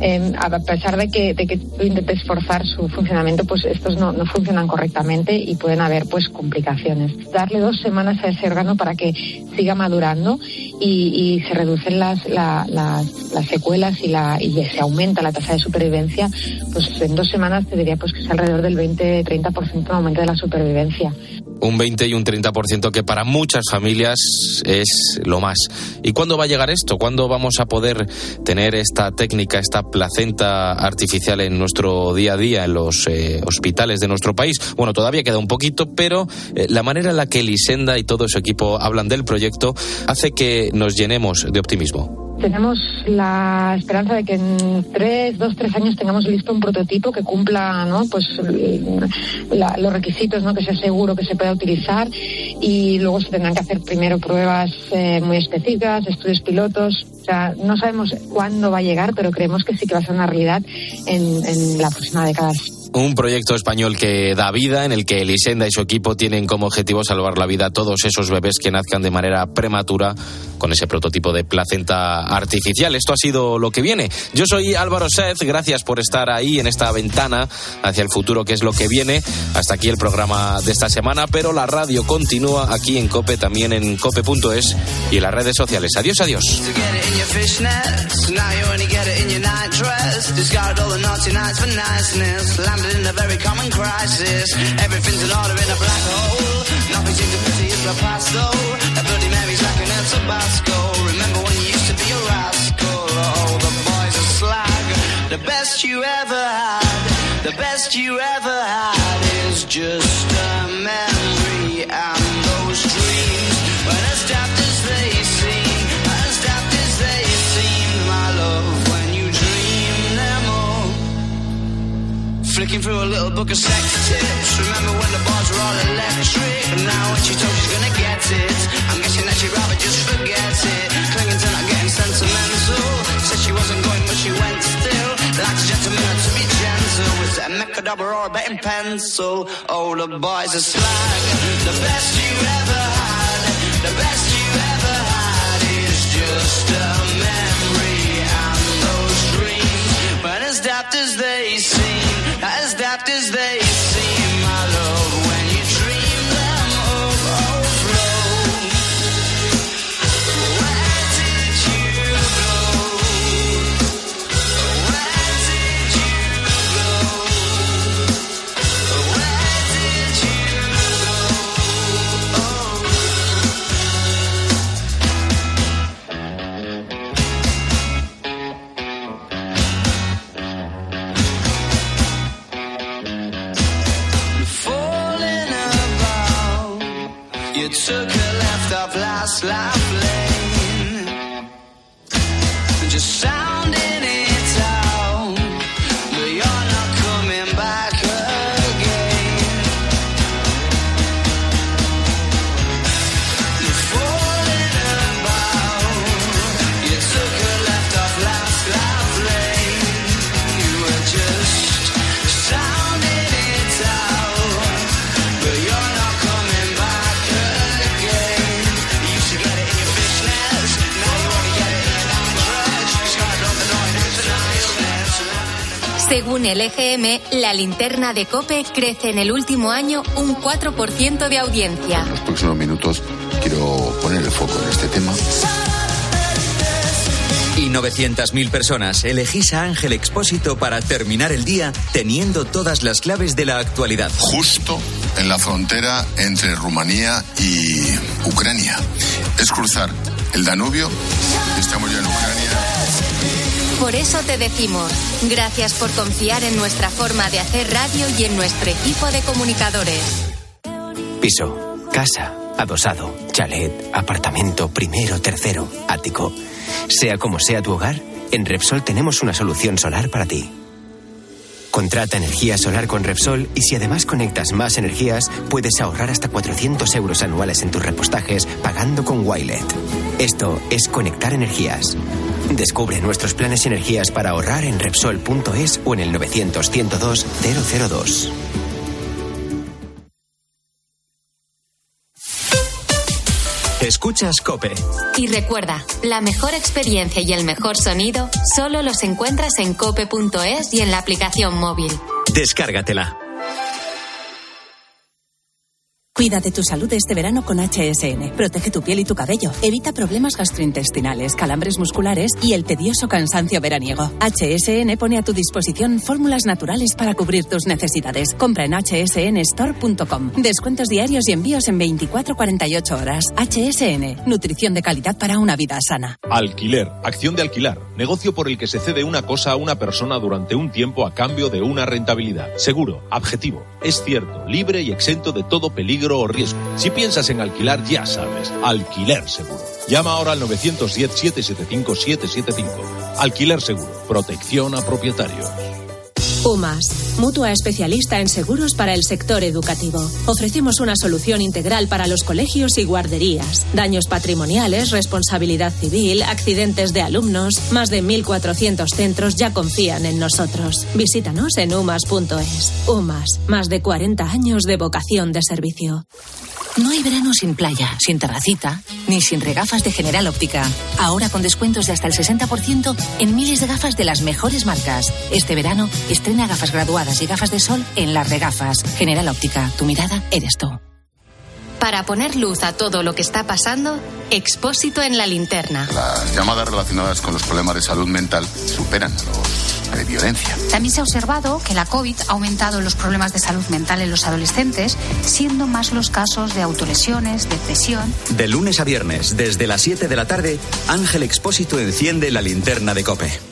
em, a pesar de que, de que tú intentes forzar su funcionamiento, pues estos no, no, funcionan correctamente y pueden haber pues complicaciones. Darle dos semanas a ese órgano para que siga madurando y, se reducen las, las, las, secuelas y, la, y se aumenta la tasa de supervivencia, pues en dos semanas te diría pues que es alrededor del 20-30% de aumento de la supervivencia un 20 y un 30% que para muchas familias es lo más. ¿Y cuándo va a llegar esto? ¿Cuándo vamos a poder tener esta técnica, esta placenta artificial en nuestro día a día, en los eh, hospitales de nuestro país? Bueno, todavía queda un poquito, pero eh, la manera en la que Elisenda y todo su equipo hablan del proyecto hace que nos llenemos de optimismo. Tenemos la esperanza de que en tres, dos, tres años tengamos listo un prototipo que cumpla, ¿no? Pues los requisitos, ¿no? Que sea seguro que se pueda utilizar y luego se tendrán que hacer primero pruebas eh, muy específicas, estudios pilotos. O sea, no sabemos cuándo va a llegar, pero creemos que sí que va a ser una realidad en la próxima década. un proyecto español que da vida, en el que Elisenda y su equipo tienen como objetivo salvar la vida a todos esos bebés que nazcan de manera prematura con ese prototipo de placenta artificial. Esto ha sido lo que viene. Yo soy Álvaro Sez, gracias por estar ahí en esta ventana hacia el futuro que es lo que viene. Hasta aquí el programa de esta semana, pero la radio continúa aquí en Cope, también en cope.es y en las redes sociales. Adiós, adiós. Remember when you used to be a rascal? Oh, the boys slag. The best you ever had, the best you ever had is just a book of sex tips. Remember when the bars were all electric? And now when she told she's gonna get it, I'm guessing that she'd rather just forget it. Clinging to not getting sentimental. Said she wasn't going, but she went still. Like a gentleman to be gentle. Was it a mechadabra or a betting pencil? Oh, the boys are slag. The best you ever had, the best you ever had is just a memory. And those dreams, when as daft as they last laugh Según el EGM, la linterna de Cope crece en el último año un 4% de audiencia. En los próximos minutos quiero poner el foco en este tema. Y 900.000 personas elegís a Ángel Expósito para terminar el día teniendo todas las claves de la actualidad. Justo en la frontera entre Rumanía y Ucrania. Es cruzar el Danubio. Estamos ya en Ucrania. Por eso te decimos, gracias por confiar en nuestra forma de hacer radio y en nuestro equipo de comunicadores. Piso, casa, adosado, chalet, apartamento, primero, tercero, ático. Sea como sea tu hogar, en Repsol tenemos una solución solar para ti. Contrata energía solar con Repsol y si además conectas más energías, puedes ahorrar hasta 400 euros anuales en tus repostajes pagando con Wilet. Esto es conectar energías. Descubre nuestros planes y energías para ahorrar en Repsol.es o en el 900 102 002. Escuchas Cope. Y recuerda, la mejor experiencia y el mejor sonido solo los encuentras en cope.es y en la aplicación móvil. Descárgatela. Cuida de tu salud este verano con HSN. Protege tu piel y tu cabello. Evita problemas gastrointestinales, calambres musculares y el tedioso cansancio veraniego. HSN pone a tu disposición fórmulas naturales para cubrir tus necesidades. Compra en hsnstore.com. Descuentos diarios y envíos en 24-48 horas. HSN. Nutrición de calidad para una vida sana. Alquiler, acción de alquilar, negocio por el que se cede una cosa a una persona durante un tiempo a cambio de una rentabilidad. Seguro, objetivo, es cierto, libre y exento de todo peligro o riesgo. Si piensas en alquilar, ya sabes, alquiler seguro. Llama ahora al 910-775-775. Alquiler seguro, protección a propietarios. UMAS, mutua especialista en seguros para el sector educativo. Ofrecemos una solución integral para los colegios y guarderías. Daños patrimoniales, responsabilidad civil, accidentes de alumnos. Más de 1.400 centros ya confían en nosotros. Visítanos en umas.es. UMAS, más de 40 años de vocación de servicio. No hay verano sin playa, sin terracita, ni sin regafas de General Óptica. Ahora con descuentos de hasta el 60% en miles de gafas de las mejores marcas. Este verano estrena gafas graduadas y gafas de sol en las regafas. General Óptica, tu mirada eres tú. Para poner luz a todo lo que está pasando, Expósito en la linterna. Las llamadas relacionadas con los problemas de salud mental superan a los de violencia. También se ha observado que la COVID ha aumentado los problemas de salud mental en los adolescentes, siendo más los casos de autolesiones, depresión. De lunes a viernes, desde las 7 de la tarde, Ángel Expósito enciende la linterna de Cope.